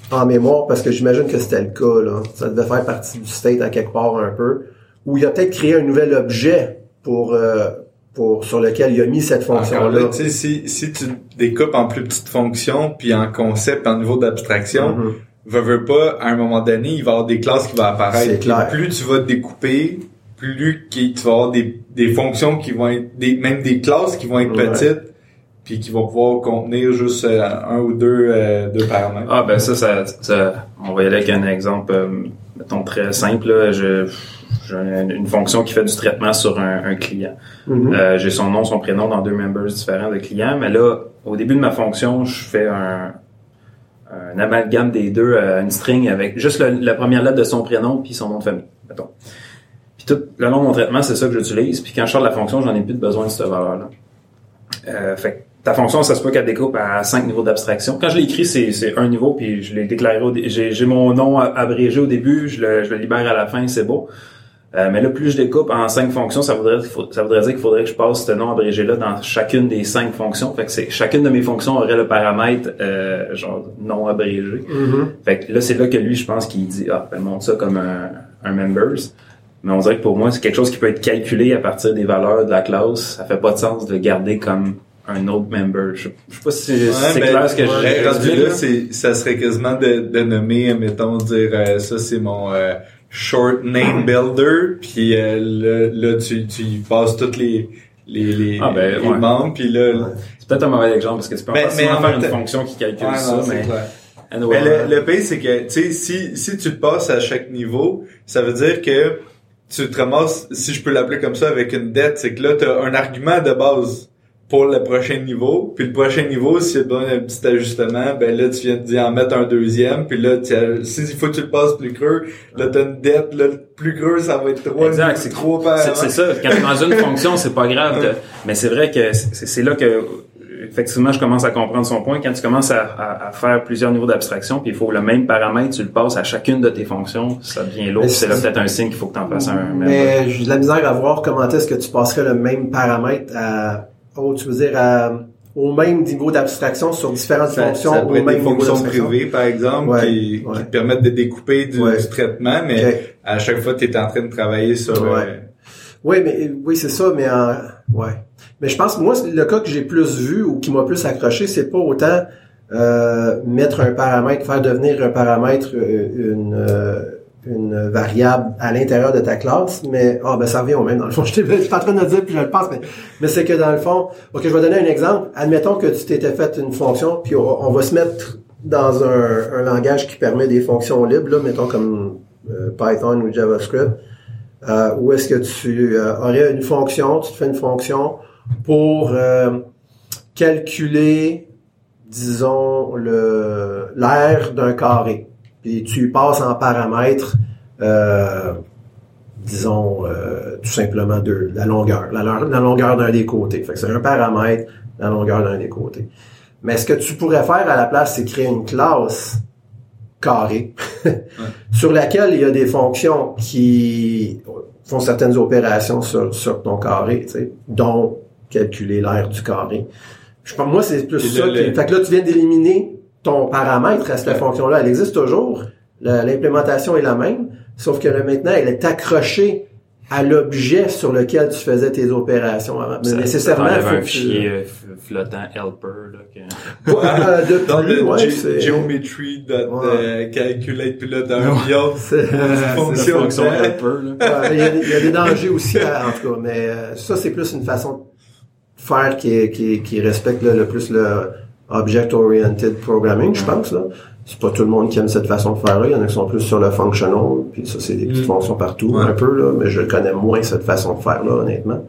S1: en mémoire parce que j'imagine que c'était le cas là. Ça devait faire partie du state à quelque part un peu. Ou il a peut-être créé un nouvel objet pour euh, pour sur lequel il a mis cette fonction-là.
S3: Si, si tu découpes en plus petites fonctions puis en concept, en niveau d'abstraction, mm veux, pas, à un moment donné, il va y avoir des classes qui vont apparaître. Clair. Plus tu vas découper, plus tu vas avoir des, des fonctions qui vont être des même des classes qui vont être petites puis qui vont pouvoir contenir juste euh, un ou deux, euh, deux paramètres.
S2: Ah ben ça, ça, ça, on va y aller avec un exemple, euh, mettons très simple. Je, j'ai une fonction qui fait du traitement sur un, client. Mm-hmm. j'ai son nom, son prénom dans deux members différents de clients, mais là, au début de ma fonction, je fais un, un amalgame des deux, une string avec juste la première lettre de son prénom puis son nom de famille, mettons. Puis tout le long de mon traitement, c'est ça que j'utilise. Puis quand je sors de la fonction, j'en ai plus besoin de cette valeur-là. Euh, fait ta fonction, ça se peut qu'elle découpe à cinq niveaux d'abstraction. Quand je l'ai écrit, c'est un niveau, puis je l'ai déclaré. J'ai mon nom abrégé au début, je le, je le libère à la fin, c'est beau. Euh, mais là, plus je découpe en cinq fonctions, ça voudrait, ça voudrait dire qu'il faudrait que je passe ce nom abrégé-là dans chacune des cinq fonctions. Fait que c'est chacune de mes fonctions aurait le paramètre euh, genre non abrégé. Mm-hmm. Fait que là, c'est là que lui, je pense qu'il dit ah, ben montre ça comme un, un members. Mais on dirait que pour moi, c'est quelque chose qui peut être calculé à partir des valeurs de la classe. Ça fait pas de sens de garder comme un autre member. Je, je sais pas si c'est clair ce que j'ai
S3: rendu là, c'est, ça serait quasiment de, de nommer, mettons, dire euh, ça c'est mon euh, short name builder, puis euh, là, là, tu, tu passes toutes les les, les, ah, ben, les membres, puis là...
S2: C'est peut-être un mauvais exemple, parce que tu peux pas faire une fonction qui calcule ça, mais...
S3: mais le, le pire, c'est que, tu sais, si, si tu te passes à chaque niveau, ça veut dire que tu te ramasses, si je peux l'appeler comme ça, avec une dette, c'est que là, tu as un argument de base pour le prochain niveau. Puis le prochain niveau, s'il y a besoin d'un petit ajustement, ben là, tu viens d'y en mettre un deuxième. Puis là, tu as- si il faut que tu le passes plus creux, là, t'as une dette, là, plus creux, ça va être trois,
S2: Exact, c'est
S3: trois
S2: C'est c'est ça. Quand t'es dans une fonction, c'est pas grave. de- mais c'est vrai que c'est là que effectivement, je commence à comprendre son point. Quand tu commences à, à- à faire plusieurs niveaux d'abstraction, puis il faut le même paramètre, tu le passes à chacune de tes fonctions, ça devient lourd. C'est là peut-être un signe qu'il faut que tu en fasses un. même.
S1: Mais j'ai de la misère à voir comment est-ce que tu passerais le même paramètre à, oh, tu veux dire, à, au même niveau d'abstraction sur différentes
S3: Ça,
S1: fonctions,
S3: ça
S1: au même
S3: des fonctions privées, par exemple,
S1: Ouais,
S3: qui,
S1: ouais.
S3: qui te permettent de découper du,
S1: Ouais.
S3: du traitement, mais à chaque fois, tu es en train de travailler sur...
S1: Ouais.
S3: euh,
S1: Oui, mais oui, c'est ça, mais en, ouais. Mais je pense que moi, le cas que j'ai plus vu ou qui m'a plus accroché, c'est pas autant euh, mettre un paramètre, faire devenir un paramètre euh, une euh, une variable à l'intérieur de ta classe, mais ah ben ça revient au même dans le fond. Je suis pas en train de le dire puis je le pense, mais mais c'est que dans le fond, ok, je vais donner un exemple. Admettons que tu t'étais fait une fonction, puis on, va se mettre dans un, un langage qui permet des fonctions libres, là, mettons comme euh, Python ou JavaScript euh, où est-ce que tu euh, aurais une fonction, tu te fais une fonction pour euh, calculer, disons, le l'aire d'un carré. Puis tu passes en paramètres, euh, disons, euh, tout simplement de la longueur, la, la longueur d'un des côtés. Fait que c'est un paramètre, la longueur d'un des côtés. Mais ce que tu pourrais faire à la place, c'est créer une classe carré sur laquelle il y a des fonctions qui font certaines opérations sur, sur ton carré, tu sais, dont calculer l'aire du carré. Je pense, moi, c'est plus ça.
S3: le-
S1: Fait que là, tu viens d'éliminer ton paramètre à cette
S3: Ouais.
S1: fonction-là. Elle existe toujours. L'implémentation est la même, sauf que là, maintenant, elle est accrochée à l'objet sur lequel tu faisais tes opérations avant. Mais
S2: Ça-
S1: nécessairement,
S2: ça
S1: faut
S2: un
S1: que
S2: fichier euh, flottant helper là, que-
S1: Euh, de
S3: dans
S1: plus,
S3: le
S1: ouais, c'est-
S3: geometry
S1: Ouais.
S3: calculate
S1: c'est-
S3: fonction,
S2: helper
S1: il, y a des, il y a des dangers aussi, en tout cas. Mais euh, ça, c'est plus une façon de faire qui, qui, qui respecte là, le plus le object-oriented programming, je pense. Là. C'est pas tout le monde qui aime cette façon de faire là. Il y en a qui sont plus sur le functional, puis ça, c'est des petites
S3: Mm.
S1: fonctions partout,
S3: Ouais.
S1: un peu, là, mais je connais moins cette façon de faire là, honnêtement.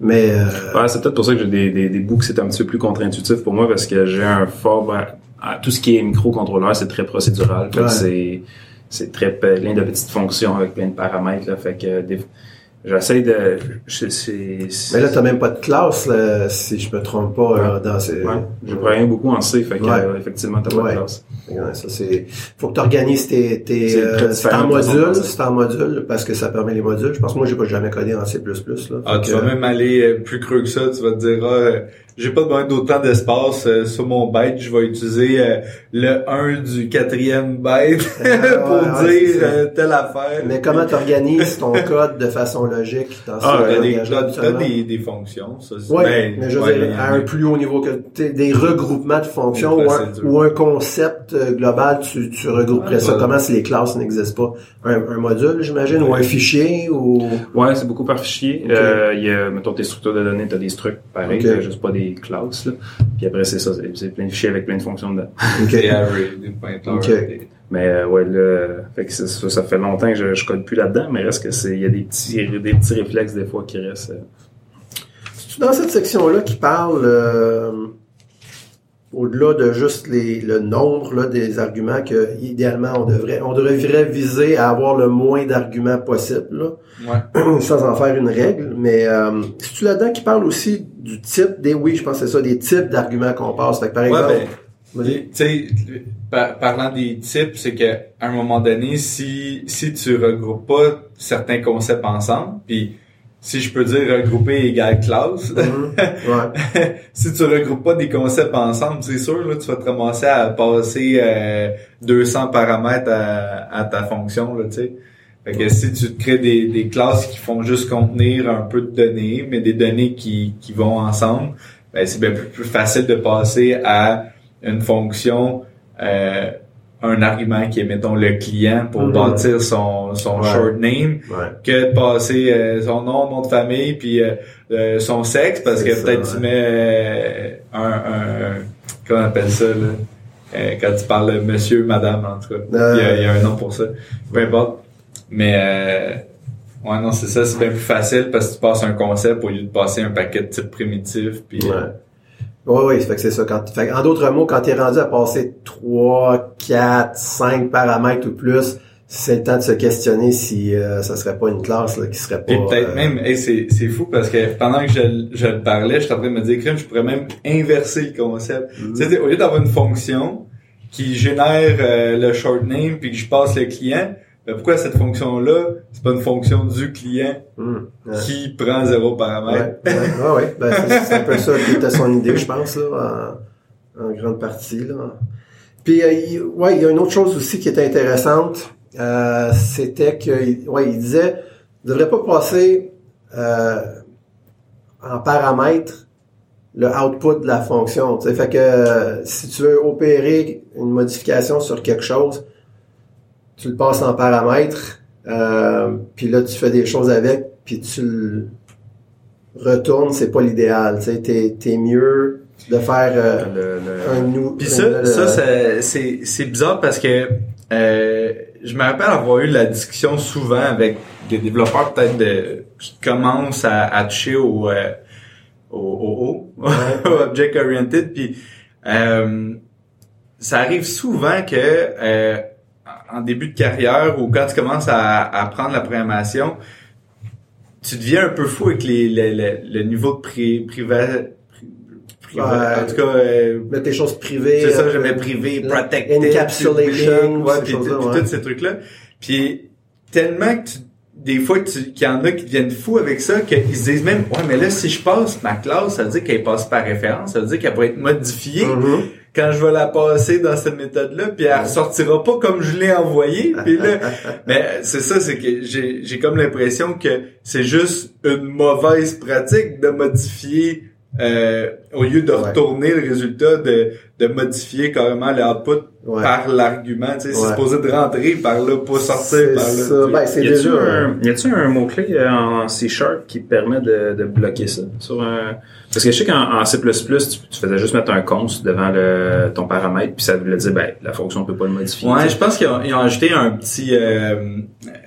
S1: Mais euh,
S2: Ouais, c'est peut-être pour ça que j'ai des, des, des bouts que c'est un petit peu plus contre-intuitif pour moi parce que j'ai un fort ben, tout ce qui est microcontrôleur c'est très procédural
S1: Ouais.
S2: c'est c'est très plein de petites fonctions avec plein de paramètres là fait que des- j'essaie de je- c'est c'est-
S1: mais là, t'as même pas de classe, là, si je me trompe pas, là, dans ces.
S2: ouais, je travaille beaucoup en C fait que
S1: Ouais.
S2: euh, effectivement t'as pas
S1: Ouais.
S2: de classe
S1: Ouais, ça c'est. Faut que tu organises tes, tes
S2: C'est
S1: euh, c'est en module, c'est en module parce que ça permet les modules. Je pense que moi j'ai pas jamais codé en C++ là.
S3: Ah, tu
S1: que-
S3: vas même aller euh, plus creux que ça. Tu vas te dire, ah, euh, j'ai pas besoin d'autant d'espace euh, sur mon byte. Je vais utiliser euh, le 1 du quatrième byte
S1: Ah,
S3: pour
S1: ouais, ouais,
S3: dire euh, telle affaire.
S1: Mais comment tu organises ton code de façon logique dans
S3: Ah,
S1: ce
S3: t'as des, t'as- des, des fonctions. Ça, c'est-
S1: Ouais,
S3: ben,
S1: mais je veux
S3: ouais,
S1: dire, à un plus haut niveau que t'sais, des regroupements de fonctions ou un, ou un concept euh, global, tu, tu regrouperais
S3: Ouais,
S1: ça. Comment si les classes n'existent pas? Un, un module, j'imagine, ou un fichier, ou...
S2: ouais c'est beaucoup par fichier euh, il y a mettons tes structures de données t'as des structs pareil
S1: Ok.
S2: t'as juste pas des classes là puis après c'est ça c'est plein de fichiers avec plein de fonctions dedans.
S1: Ok.
S3: des-
S2: Mais euh, ouais, là, fait que c'est ça, ça fait longtemps que je, je code plus là-dedans, mais reste que c'est, il y a des petits, des petits réflexes des fois qui restent. euh.
S1: C'est dans cette section-là qui parle euh, au-delà de juste les, le nombre là, des arguments que idéalement on devrait on devrait viser à avoir le moins d'arguments possible là,
S3: Ouais.
S1: sans en faire une règle. Mais euh, c'est-tu là-dedans qui parle aussi du type des oui, je pense que c'est ça, des types d'arguments qu'on passe. Fait que, par
S3: Ouais,
S1: exemple,
S3: ben,
S1: vas-y.
S3: Tu sais, par- parlant des types, c'est que à un moment donné, si si tu regroupes pas certains concepts ensemble, puis si je peux dire regrouper égale classe,
S1: Mhm. Ouais.
S3: si tu regroupes pas des concepts ensemble, c'est sûr là, tu vas te ramasser à passer euh, 200 paramètres à, à ta fonction là, tu sais. Fait que si tu te crées des, des classes qui font juste contenir un peu de données, mais des données qui, qui vont ensemble, ben c'est bien plus, plus facile de passer à une fonction, euh, un argument qui est, mettons, le client pour
S1: Mhm.
S3: bâtir son, son
S1: Ouais.
S3: short name,
S1: Ouais.
S3: que de passer euh, son nom, nom de famille, puis euh, euh, son sexe, parce que peut-être tu mets euh, un, un, comment on appelle ça, là? Euh, quand tu parles de monsieur, madame, en tout cas. Il, y a, il y a un nom pour ça. Peu importe. Mais euh, Ouais, non, c'est ça, c'est bien plus facile parce que tu passes un concept au lieu de passer un paquet de types primitifs. Puis,
S1: Ouais. Oui, oui, fait que c'est ça. Quand, fait que en d'autres mots, quand tu es rendu à passer 3, 4, 5 paramètres ou plus, c'est le temps de se questionner si euh, ça serait pas une classe là, qui serait pas...
S3: Puis peut-être
S1: euh,
S3: même, hey, c'est, c'est fou parce que pendant que je, je le parlais, je suis en train de me dire, crime, je pourrais même inverser le concept.
S1: Mhm.
S3: Tu sais, au lieu d'avoir une fonction qui génère euh, le short name puis que je passe le client, ben pourquoi cette fonction-là, c'est pas une fonction du client
S1: ouais.
S3: qui prend zéro paramètre?
S1: Ouais, ouais, ouais. Ben, c'est, un peu ça qui était son idée, je pense, là, en, en grande partie. Là. Puis, euh, il, ouais, il y a une autre chose aussi qui était intéressante, euh, c'était que, ouais, il disait, ne devrait pas passer euh, en paramètre le output de la fonction. Fait que euh, si tu veux opérer une modification sur quelque chose, tu le passes en paramètre, euh, puis là tu fais des choses avec, puis tu le retournes, c'est pas l'idéal. Tu sais, t'es, t'es mieux de faire euh,
S2: Le- le-
S1: un nou-
S3: Puis ça, ça, c'est- c'est bizarre parce que euh, je me rappelle avoir eu la discussion souvent avec des développeurs peut-être de qui commencent à, à toucher au euh, au, au, au, au object oriented puis euh, ça arrive souvent que euh, en début de carrière ou quand tu commences à, à apprendre la programmation tu deviens un peu fou avec les, les- les- le niveau de pri, priva, pri- priva-
S1: Ouais.
S3: en tout cas euh,
S1: mettre des choses privées.
S3: c'est ça,
S1: euh,
S3: j'aimais privé,
S1: la-
S3: protected,
S1: encapsulation,
S3: ouais,
S1: ces
S3: puis, puis tous ces trucs-là. Puis tellement que tu, des fois tu- qu'il y en a qui deviennent fous avec ça, qu'ils se disent même, ouais, mais là, si je passe ma classe, ça veut dire qu'elle passe par référence, ça veut dire qu'elle pourrait être modifiée
S1: Mhm.
S3: quand je vais la passer dans cette méthode-là, puis elle ressortira pas comme je l'ai envoyée. Puis là, mais c'est ça, c'est que j'ai j'ai comme l'impression que c'est juste une mauvaise pratique de modifier euh, au lieu de
S1: Ouais.
S3: retourner le résultat de de modifier carrément l'output
S1: Ouais.
S3: par l'argument. Tu sais, c'est supposé de rentrer par là, pas sortir par là.
S1: ça. Ben, c'est
S2: y a-tu
S1: déjà...
S2: un, y a-tu un mot-clé euh, en C Sharp qui permet de, de bloquer ça? Sur un... Parce que je sais qu'en en C++, tu, tu faisais juste mettre un const devant le, ton paramètre, puis ça voulait dire, ben, la fonction peut pas le modifier.
S3: Ouais, je pense qu'ils ont, ils ont ajouté un petit, euh,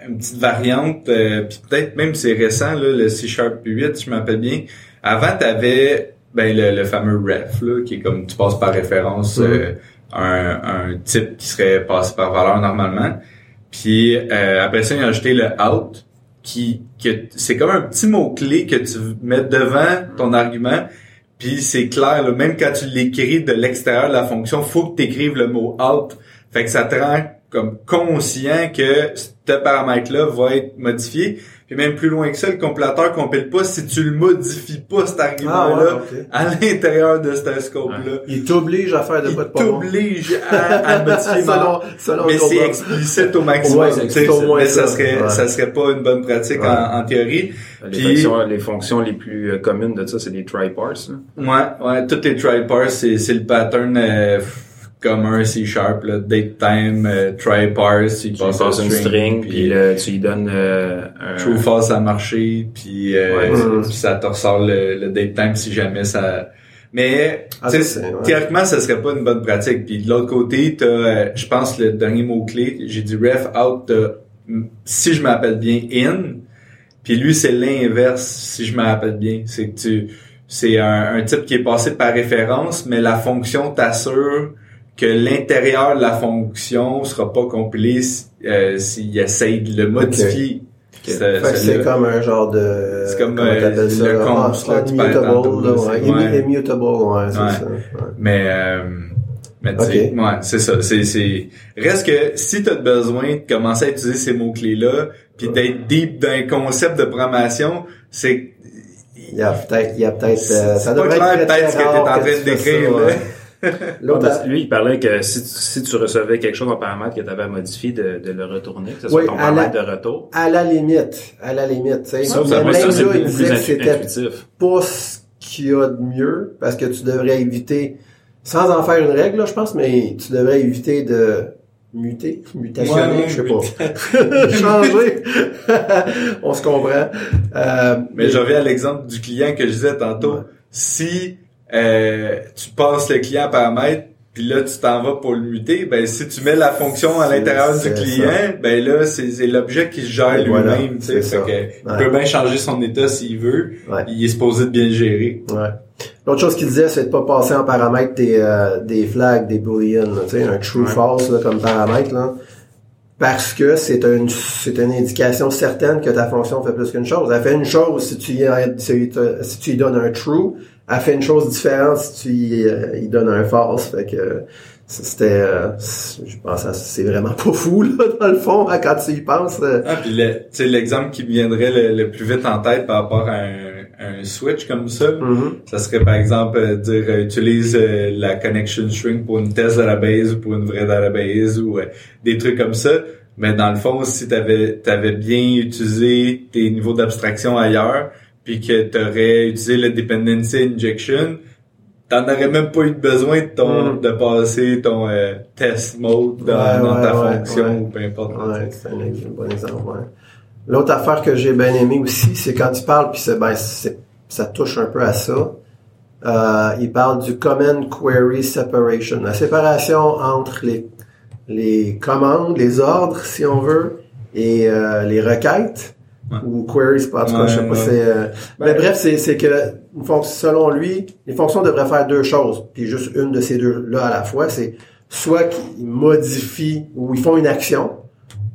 S3: une petite variante, euh, puis peut-être même c'est récent là, le C Sharp 8, je m'appelle bien. Avant, t'avais ben le, le fameux ref là, qui est comme tu passes par référence euh, un, un type qui serait passé par valeur normalement. Puis euh, après ça, ils ont ajouté le out qui que c'est comme un petit mot clé que tu mets devant ton argument. Puis c'est clair, là, même quand tu l'écris de l'extérieur de la fonction, faut que tu écrives le mot out. Fait que ça te rend comme conscient que ce paramètre-là va être modifié. Puis même plus loin que ça, le compilateur compile pas si tu le modifies pas cet
S1: Ah,
S3: argument-là
S1: ouais,
S3: à l'intérieur de ce scope-là.
S1: Il t'oblige à faire de
S3: Il
S1: quoi de pas bon.
S3: t'oblige à, à modifier.
S1: selon, selon
S3: mais c'est explicite au maximum.
S1: Ouais, au moins
S3: mais
S1: ça.
S3: ça serait,
S1: Ouais.
S3: ça serait pas une bonne pratique
S1: Ouais.
S3: en, en théorie.
S2: Les,
S3: Puis-
S2: fonctions, les fonctions les plus euh, communes de ça, c'est des try parse. là.
S3: Ouais, ouais, toutes les try parse, c'est, c'est le pattern euh, commun C sharp, là, date time, euh, try parse, il
S2: Tu passes une string, puis là, tu lui donnes euh, un...
S3: true false à marcher, puis, euh,
S2: Ouais,
S3: puis ça te ressort le, le date time si jamais ça. Mais
S1: Ah,
S3: tu sais,
S1: ça, c'est- ouais.
S3: théoriquement, ça serait pas une bonne pratique. Puis de l'autre côté, t'as, euh, je pense, le dernier mot clé, j'ai dit ref out. t'as, mm, si je m'appelle bien in, puis lui c'est l'inverse. Si je m'appelle bien, c'est que tu, c'est un, un type qui est passé par référence, mais la fonction t'assure que l'intérieur de la fonction sera pas compilé euh, s'il essaye de le modifier.
S1: Que c'est comme un genre de...
S3: C'est comme, euh,
S1: ça,
S3: le
S1: là?
S3: const,
S1: Ah,
S3: tu
S1: Immutable,
S3: là,
S1: là, ouais. Immutable, ouais, c'est
S3: Ouais.
S1: ça. ouais.
S3: Mais, euh, mais tu sais,
S1: Ok.
S3: ouais, c'est ça. C'est, c'est, reste que si tu as besoin de commencer à utiliser ces mots-clés-là, puis d'être deep dans un concept de programmation, c'est,
S1: Il y a peut-être, il y a peut-être, euh,
S3: C'est
S1: ça
S3: pas
S1: devrait
S3: clair, peut-être, ce que t'es en
S1: rare
S3: train de
S1: tu
S3: décrire,
S1: ça,
S2: lui, il parlait que si, tu- si tu recevais quelque chose en paramètre que tu avais à modifier, de, de le retourner, que ce soit
S1: Oui,
S2: ton
S1: à
S2: paramètre
S1: la-
S2: de retour.
S1: à la limite, à la limite, tu sais.
S2: Ça,
S1: Mais
S2: ça, ça,
S1: même
S2: c'est
S1: là, il
S2: beaucoup
S1: disait
S2: plus
S1: que c'était
S2: intuitif.
S1: pas ce qu'il y a de mieux, parce que tu devrais éviter, sans en faire une règle, là, je pense, mais tu devrais éviter de muter, mutationner,
S3: Ouais,
S1: je sais pas. Changer. On se comprend. Euh,
S3: mais je reviens à l'exemple du client que je disais tantôt.
S1: Ouais.
S3: Si, euh, tu passes le client à paramètre, puis là tu t'en vas pour le muter, ben si tu mets la fonction à l'intérieur du client, ben là c'est l'objet qui se gère
S1: voilà,
S3: lui-même, tu sais, Fait il peut bien changer son état s'il veut,
S1: Ouais.
S3: il est supposé de bien le gérer.
S1: Ouais. L'autre chose qu'il disait, c'est de pas passer en paramètre des, euh, des flags, des booleans, tu sais, un true false là, comme paramètre, là. Parce que c'est une, c'est une indication certaine que ta fonction fait plus qu'une chose. Elle fait une chose si tu y, si tu si tu y donnes un true. Elle fait une chose différente si tu y, euh, y donnes un false. Fait que c'était, euh, je pense, c'est vraiment pas fou là dans le fond hein, quand tu y penses. euh.
S3: Ah, puis le- tu sais, l'exemple qui me viendrait le, le plus vite en tête par rapport à un, un switch comme ça,
S1: Mhm.
S3: ça serait par exemple euh, dire euh, utilise euh, la connection string pour une test database ou pour une vraie database ou des trucs comme ça. Mais dans le fond, si t'avais avais bien utilisé tes niveaux d'abstraction ailleurs, puis que t'aurais utilisé le dependency injection, t'en aurais même pas eu besoin de ton
S1: Mm.
S3: de passer ton euh, test mode dans,
S1: Ouais,
S3: dans ta
S1: ouais,
S3: fonction ou peu importe.
S1: Ouais, c'est un, bon exemple. ouais. L'autre affaire que j'ai bien aimé aussi, c'est quand il parle, puis c'est ben c'est- ça touche un peu à ça. Euh, il parle du command query separation, la séparation entre les les commandes, les ordres, si on veut, et euh, les requêtes
S3: Ouais.
S1: ou queries, en tout cas,
S3: Ouais,
S1: je sais pas.
S3: ouais.
S1: C'est, euh, mais bref, c'est c'est que une fonction, selon lui, les fonctions devraient faire deux choses, puis juste une de ces deux là à la fois, c'est soit qu'ils modifient ou ils font une action,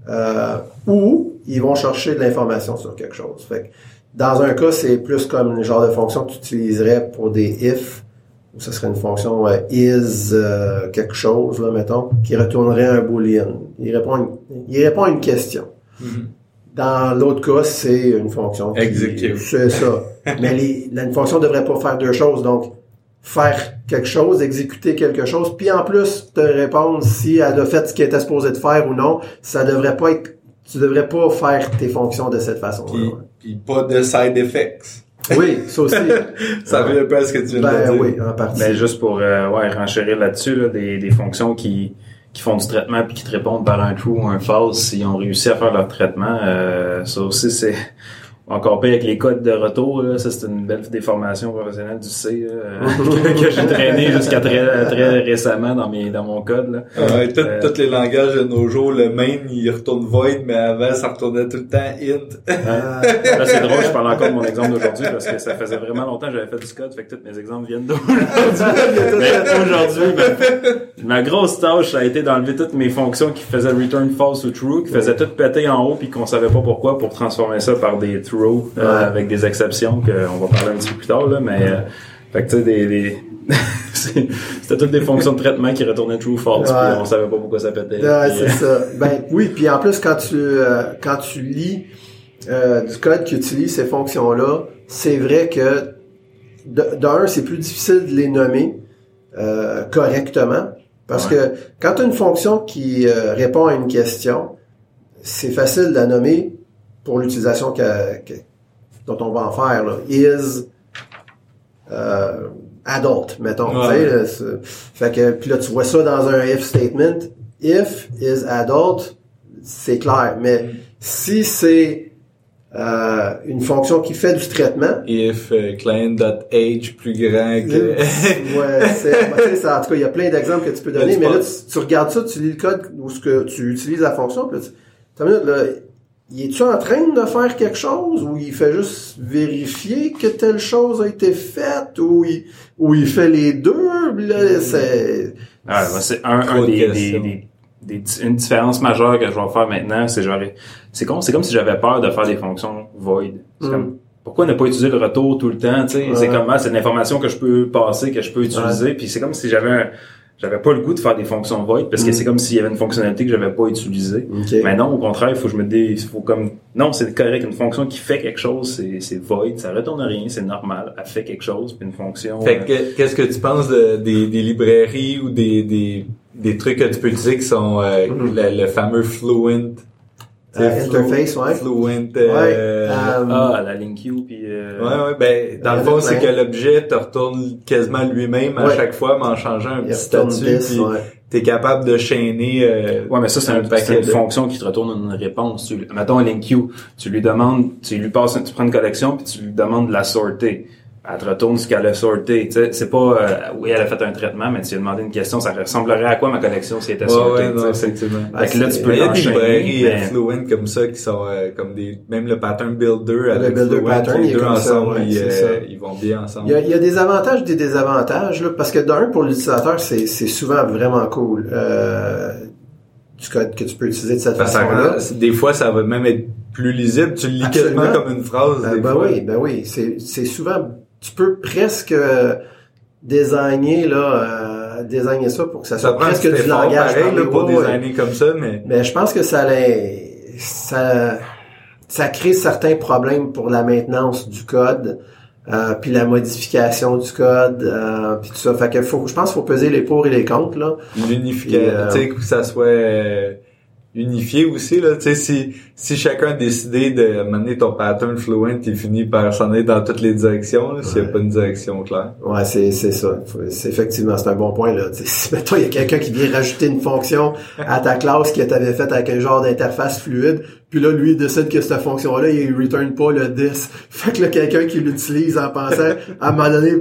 S1: euh, ou ils vont chercher de l'information sur quelque chose. Fait que dans un cas, c'est plus comme le genre de fonction que tu utiliserais pour des if, ou ce serait une fonction euh, is euh, quelque chose, là, mettons, qui retournerait un boolean. Il répond à une, il répond à une question.
S3: Mhm.
S1: Dans l'autre cas, c'est une fonction. qui-
S3: Execute.
S1: C'est ça. Mais les, la- une fonction devrait pas faire deux choses. Donc, faire quelque chose, exécuter quelque chose, puis en plus te répondre si elle a fait ce qu'elle était supposée de faire ou non. Ça devrait pas être. Tu devrais pas faire tes fonctions de cette façon.
S3: Puis, puis pas de side effects.
S1: Oui, ça aussi.
S3: Ça revient un peu à ce que tu viens de
S1: ben
S3: dire.
S1: oui, en partie.
S2: Ben, juste pour euh, ouais, renchérir là-dessus, là, des, des fonctions qui, qui font du traitement puis qui te répondent par un true ou un false s'ils ont réussi à faire leur traitement. Euh, ça aussi, c'est encore pire avec les codes de retour. Là. Ça, c'est une belle déformation professionnelle du C là, que j'ai traîné jusqu'à très, très récemment dans, mes, dans mon code. Là.
S3: Tout-
S2: Euh,
S3: tous les langages de nos jours, le main, il retourne void, mais avant, ça retournait tout le temps int.
S2: Là, c'est drôle, je parle encore de mon exemple d'aujourd'hui parce que ça faisait vraiment longtemps que j'avais fait du code, fait que tous mes exemples viennent d'aujourd'hui. Mais aujourd'hui, ben, ma grosse tâche, ça a été d'enlever toutes mes fonctions qui faisaient return false ou true, qui faisaient tout péter en haut puis qu'on savait pas pourquoi pour transformer ça par des true euh,
S1: Ouais.
S2: avec des exceptions qu'on va parler un petit peu plus tard, là, mais, euh, fait que tu sais, des, des... c'était toutes des fonctions de traitement qui retournaient true false
S1: Ouais.
S2: puis on savait pas pourquoi ça pétait.
S1: Ouais, c'est
S2: euh,
S1: ça. Ben oui, puis en plus quand tu euh, quand tu lis euh, du code qui utilise ces fonctions-là, c'est vrai que d'un, c'est plus difficile de les nommer euh, correctement. Parce que quand tu as une fonction qui euh, répond à une question, c'est facile de la nommer pour l'utilisation que- que- dont on va en faire. Là. Is euh, adult, mettons.
S3: Ouais.
S1: là, fait que puis là tu vois ça dans un if statement. If is adult, c'est clair. Mais si c'est euh, une fonction qui fait du traitement,
S3: If euh, client.age plus grand que...
S1: ouais, c'est, ben, ça, en tout cas, il y a plein d'exemples que tu peux donner, mais là, tu, tu regardes ça, tu lis le code ou ce que tu utilises la fonction, puis là, tu, Attends une minute, là, il est-tu en train de faire quelque chose ou il fait juste vérifier que telle chose a été faite ou il, ou il fait les deux, c'est,
S2: Ah, ben, c'est un, un
S3: de
S2: des, des, des, une différence majeure que je vais faire maintenant, c'est genre, c'est comme, c'est comme si j'avais peur de faire des fonctions void. C'est
S1: Mm.
S2: comme, pourquoi ne pas utiliser le retour tout le temps, tu sais? C'est comme, ah, c'est une information que je peux passer, que je peux utiliser, puis c'est comme si j'avais un- j'avais pas le goût de faire des fonctions void parce que
S1: Mm.
S2: c'est comme s'il y avait une fonctionnalité que j'avais pas utilisée. Mais non, au contraire, il faut que je me dé, il faut comme, non, c'est correct, une fonction qui fait quelque chose, c'est, c'est void, ça retourne rien, c'est normal, elle fait quelque chose, puis une fonction.
S3: Fait
S2: euh,
S3: que, qu'est-ce que tu penses de- des, des librairies ou des, des, des trucs que tu peux utiliser qui sont euh,
S1: Mhm.
S3: le, le fameux Fluent?
S1: Euh, interface, ouais.
S3: Fluent. euh,
S1: Ouais, euh,
S2: ah, la link queue, puis euh,
S3: Ouais, ouais, ben, dans le fond, c'est que l'objet te retourne quasiment lui-même à
S1: Ouais.
S3: chaque fois, mais en changeant un
S1: il
S3: petit statut, puis
S1: ouais.
S3: t'es capable de chaîner, euh,
S2: Ouais, mais ça, c'est
S3: un
S2: un,
S3: paquet
S2: c'est une
S3: de-
S2: fonction qui te retourne une réponse. Tu, mettons un link queue, tu lui demandes, tu lui passes, tu prends une collection puis tu lui demandes de la sorter. Elle te retourne ce qu'elle a sorté. Tu sais, c'est pas, euh, oui, elle a fait un traitement, mais tu lui as demandé une question, ça ressemblerait à quoi ma collection si elle était
S3: Ouais,
S2: sortée.
S3: ouais,
S2: tu
S3: non, effectivement.
S2: Fait que là, tu peux
S3: il y a des librairies
S2: mais-
S3: Fluent comme ça qui sont euh, comme des même le pattern builder avec
S1: builder
S3: Fluent,
S1: pattern,
S3: les deux
S1: comme ça,
S3: ensemble
S1: ouais,
S3: ils, euh,
S1: ça.
S3: ils vont bien ensemble.
S1: Il y, a, il y a des avantages des désavantages, là, parce que d'un, pour l'utilisateur, c'est, c'est souvent vraiment cool. Euh, du code que tu peux utiliser de cette façon-là.
S3: des fois ça va même être plus lisible, tu le lis
S1: Absolument.
S3: quasiment comme une phrase.
S1: Euh,
S3: des
S1: ben
S3: fois.
S1: oui, ben oui. C'est, c'est souvent, tu peux presque euh, designer là, euh, designer ça pour que ça
S3: Ça
S1: soit presque du langage
S3: pareil là, pour designer comme ça, mais
S1: Mais je pense que ça, ça, ça crée certains problèmes pour la maintenance du code, euh, puis la modification du code, euh, puis tout ça. Fait que faut, je pense qu'il faut peser les pour et les contre là.
S3: l'unification,
S1: euh,
S3: tu sais que ça soit unifié aussi là, tu sais si si chacun a décidé de mener ton pattern fluent, il finit par s'en aller dans toutes les directions là, s'il n'y a pas une direction claire.
S1: Ouais, c'est c'est ça. C'est effectivement c'est un bon point là. Tu sais, si mettons il y a quelqu'un qui vient rajouter une fonction à ta classe que tu avais faite avec un genre d'interface fluide, puis là lui il décide que cette fonction là il return pas le 10. Fait que là quelqu'un qui l'utilise en pensant à un moment donné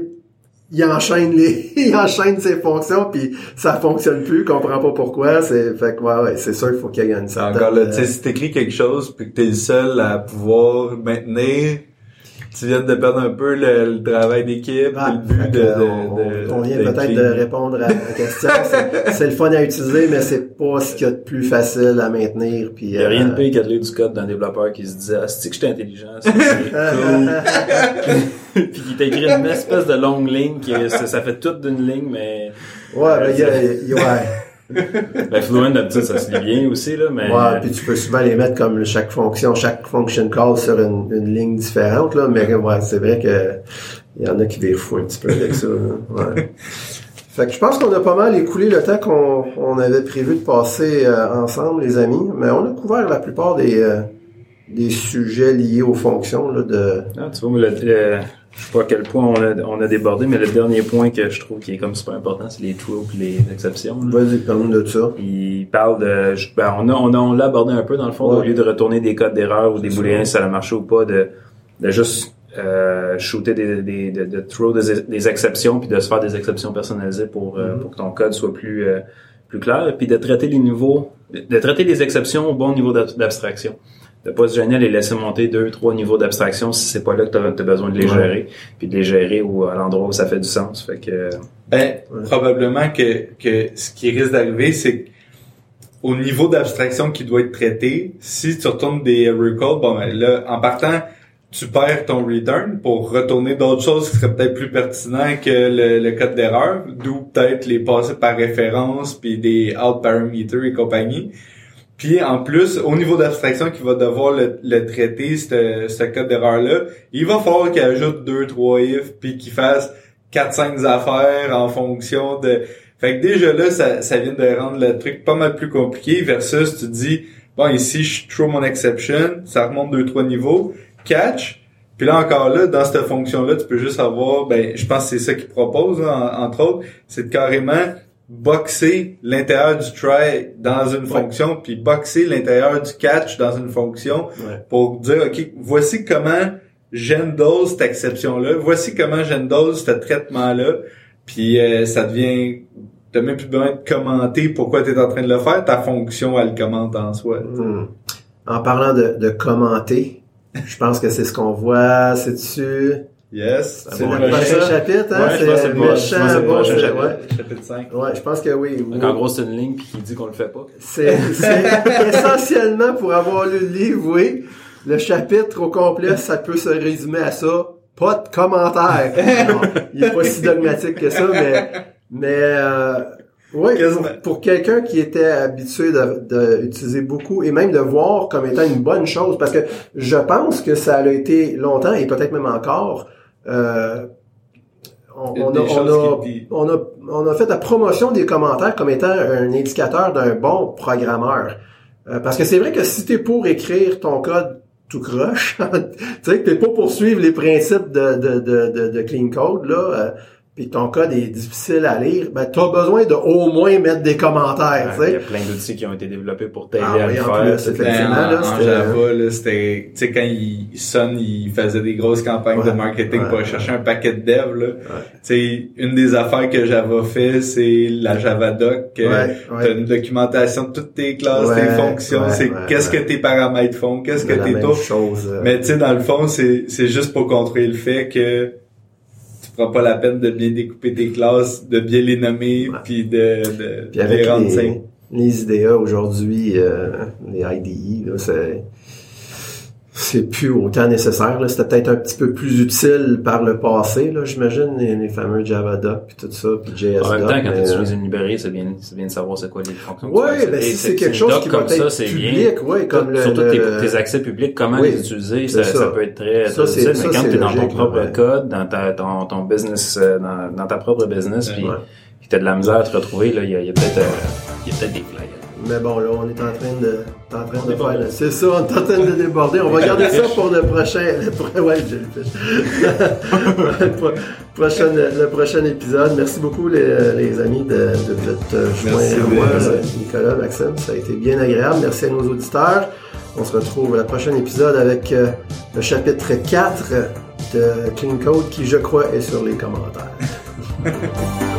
S1: il enchaîne les il enchaîne ses fonctions puis ça fonctionne plus, comprend pas pourquoi, c'est fait que ouais, ouais c'est sûr qu'il faut qu'il y ait une certaine
S3: Encore là, tu sais,
S1: euh,
S3: si t'écris quelque chose puis que t'es le seul à pouvoir maintenir, tu viens de perdre un peu le, le travail d'équipe,
S1: Ah,
S3: le but de,
S1: on,
S3: de, de-
S1: on vient peut-être de répondre à la question. C'est- C'est le fun à utiliser, mais c'est pas ce qu'il y a de plus facile à maintenir. Puis,
S2: Il y a rien de
S1: euh,
S2: pire qu'à lire du code d'un développeur qui se disait, ah, c'est que j'étais intelligent, c'est cool. Puis qui t'écrit une espèce de longue ligne qui est- ça, ça fait toute d'une ligne, mais,
S1: Ouais, mais il y a, il y a- ouais.
S2: Ben, Fluent, d'habitude, ça se lit bien aussi, là, mais,
S1: Ouais, puis tu peux souvent les mettre comme chaque fonction, chaque function call sur une, une ligne différente, là, mais ouais, c'est vrai que il y en a qui fous un petit peu avec ça. là. Ouais. Fait que je pense qu'on a pas mal écoulé le temps qu'on on avait prévu de passer euh, ensemble, les amis, mais on a couvert la plupart des, euh, des sujets liés aux fonctions là, de.
S2: Ah, tu vois, le, le- je sais pas à quel point on a, on a débordé, mais le dernier point que je trouve qui est comme super important, c'est les true et les exceptions.
S1: Vas-y, parle-nous de ça.
S2: Il parle de, je- ben, on a, on a, on l'a abordé un peu dans le fond,
S1: Ouais.
S2: au lieu de retourner des codes d'erreur ou des booléens si ça a marché ou pas, de, de juste euh, shooter des, des, de, de throw des, des exceptions puis de se faire des exceptions personnalisées pour, euh,
S1: Mhm.
S2: pour que ton code soit plus, euh, plus clair puis de traiter les niveaux, de traiter les exceptions au bon niveau d'ab- d'abstraction. De pas se gêner à les laisser monter deux, trois niveaux d'abstraction si c'est pas là que tu as, besoin de les
S1: Ouais.
S2: gérer, puis de les gérer ou à l'endroit où ça fait du sens. Fait que
S3: Ben,
S1: Ouais.
S3: probablement que, que ce qui risque d'arriver, c'est que au niveau d'abstraction qui doit être traité, si tu retournes des recalls, bon ben là, en partant, tu perds ton return pour retourner d'autres choses qui seraient peut-être plus pertinents que le, le code d'erreur, d'où peut-être les passer par référence, puis des out parameters et compagnie. Puis en plus, au niveau d'abstraction qui va devoir le, le traiter, ce code d'erreur-là, il va falloir qu'il ajoute deux, trois if, puis qu'il fasse 4-5 affaires en fonction de... Fait que déjà là, ça, ça vient de rendre le truc pas mal plus compliqué versus tu dis, bon, ici, je throw mon exception, ça remonte 2-3 niveaux, catch, puis là encore là, dans cette fonction-là, tu peux juste avoir, ben, je pense que c'est ça qu'il propose, hein, en- entre autres, c'est de carrément boxer l'intérieur du try dans une fonction, puis boxer l'intérieur du catch dans une fonction
S1: Ouais.
S3: pour dire, OK, voici comment j'endose cette exception-là, voici comment j'endose ce traitement-là, puis euh, ça devient... T'as même plus besoin de commenter pourquoi tu es en train de le faire, ta fonction, elle commente en soi.
S1: Hmm. En parlant de, de commenter, je pense que c'est ce qu'on voit, c'est dessus.
S3: Yes.
S1: C'est
S2: bon,
S1: le prochain chapitre, hein?
S2: Ouais, c'est
S1: méchant, bon,
S2: prochain
S1: c'est-
S2: chapitre.
S1: ouais.
S3: Chapitre 5.
S1: Ouais, je pense que oui.
S2: donc, en gros, c'est une ligne puis qui dit qu'on le fait pas.
S1: C'est essentiellement pour avoir lu le livre, oui. Le chapitre au complet, ça peut se résumer à ça. Pas de commentaires. Non, il est pas si dogmatique que ça, mais mais euh, oui, pour, pour quelqu'un qui était habitué de, de utiliser beaucoup et même de voir comme étant une bonne chose, parce que je pense que ça a été longtemps et peut-être même encore. Euh, on, a,
S3: des
S1: on
S3: choses
S1: a-
S3: qui dit-
S1: on a, on a fait la promotion des commentaires comme étant un indicateur d'un bon programmeur. Euh, parce que c'est vrai que si t'es pour écrire ton code tout croche, tu sais, que t'es pas pour suivre les principes de, de, de, de, de clean code, là, euh, puis ton code est difficile à lire, ben tu as besoin de au moins mettre des commentaires,
S2: Il y a plein d'outils qui ont été développés pour t'aider
S1: Ah
S2: à
S1: oui,
S2: le
S1: en
S2: faire.
S1: plus, effectivement.
S3: Ben,
S1: là,
S3: en, en
S1: c'était-
S3: Java, là, c'était, tu sais, quand il, Sun, il faisait des grosses campagnes de marketing
S1: ouais,
S3: pour aller chercher un paquet de dev, là.
S1: Ouais.
S3: Tu sais, une des affaires que Java fait, c'est la Java Doc. T'as une documentation de toutes tes classes,
S1: Ouais,
S3: tes fonctions,
S1: ouais,
S3: c'est
S1: ouais,
S3: qu'est-ce
S1: ouais.
S3: que tes paramètres font, qu'est-ce que tes taux.
S1: chose. euh,
S3: Mais tu sais, dans le fond, c'est, c'est juste pour contrôler le fait que pas la peine de bien découper tes classes, de bien les nommer, puis de, les rendre
S1: les,
S3: simples.
S1: les IDEA aujourd'hui, euh, les IDE, là, c'est c'est plus autant nécessaire. C'était peut-être un petit peu plus utile par le passé, là, j'imagine, les, les fameux JavaDoc puis tout ça, puis JSDoc.
S2: En même temps, quand
S1: mais,
S2: tu
S1: euh,
S2: utilises une librairie, c'est bien, c'est bien de savoir c'est quoi les fonctions. vas
S1: ben si c'est quelque chose qui va
S2: comme ça,
S1: être
S2: c'est
S1: public,
S2: bien.
S1: ouais, comme le,
S2: Surtout
S1: le-
S2: tes, accès publics, comment
S1: Oui,
S2: les utiliser, ça,
S1: ça.
S2: ça peut être très,
S1: Ça,
S2: utile.
S1: ça,
S2: Mais quand tu es dans ton propre
S1: ouais.
S2: code, dans ta, ton, ton business, euh, dans, dans ta propre business, puis
S1: Ouais.
S2: tu as de la misère à te retrouver, là, il y a, il y a peut-être euh, il y a peut-être des flags.
S1: Mais bon, là, on est en train de, en train de
S2: déborder.
S1: faire, c'est ça, on est en train de déborder. On va garder ça pour le prochain, le, ouais, le jellyfish. le, pro- prochain, le prochain épisode. Merci beaucoup, les, les amis, de, de vous être joints à moi, Nicolas, Maxime. Ça a été bien agréable. Merci à nos auditeurs. On se retrouve à la prochain épisode avec euh, le chapitre 4 de Clean Code qui, je crois, est sur les commentaires.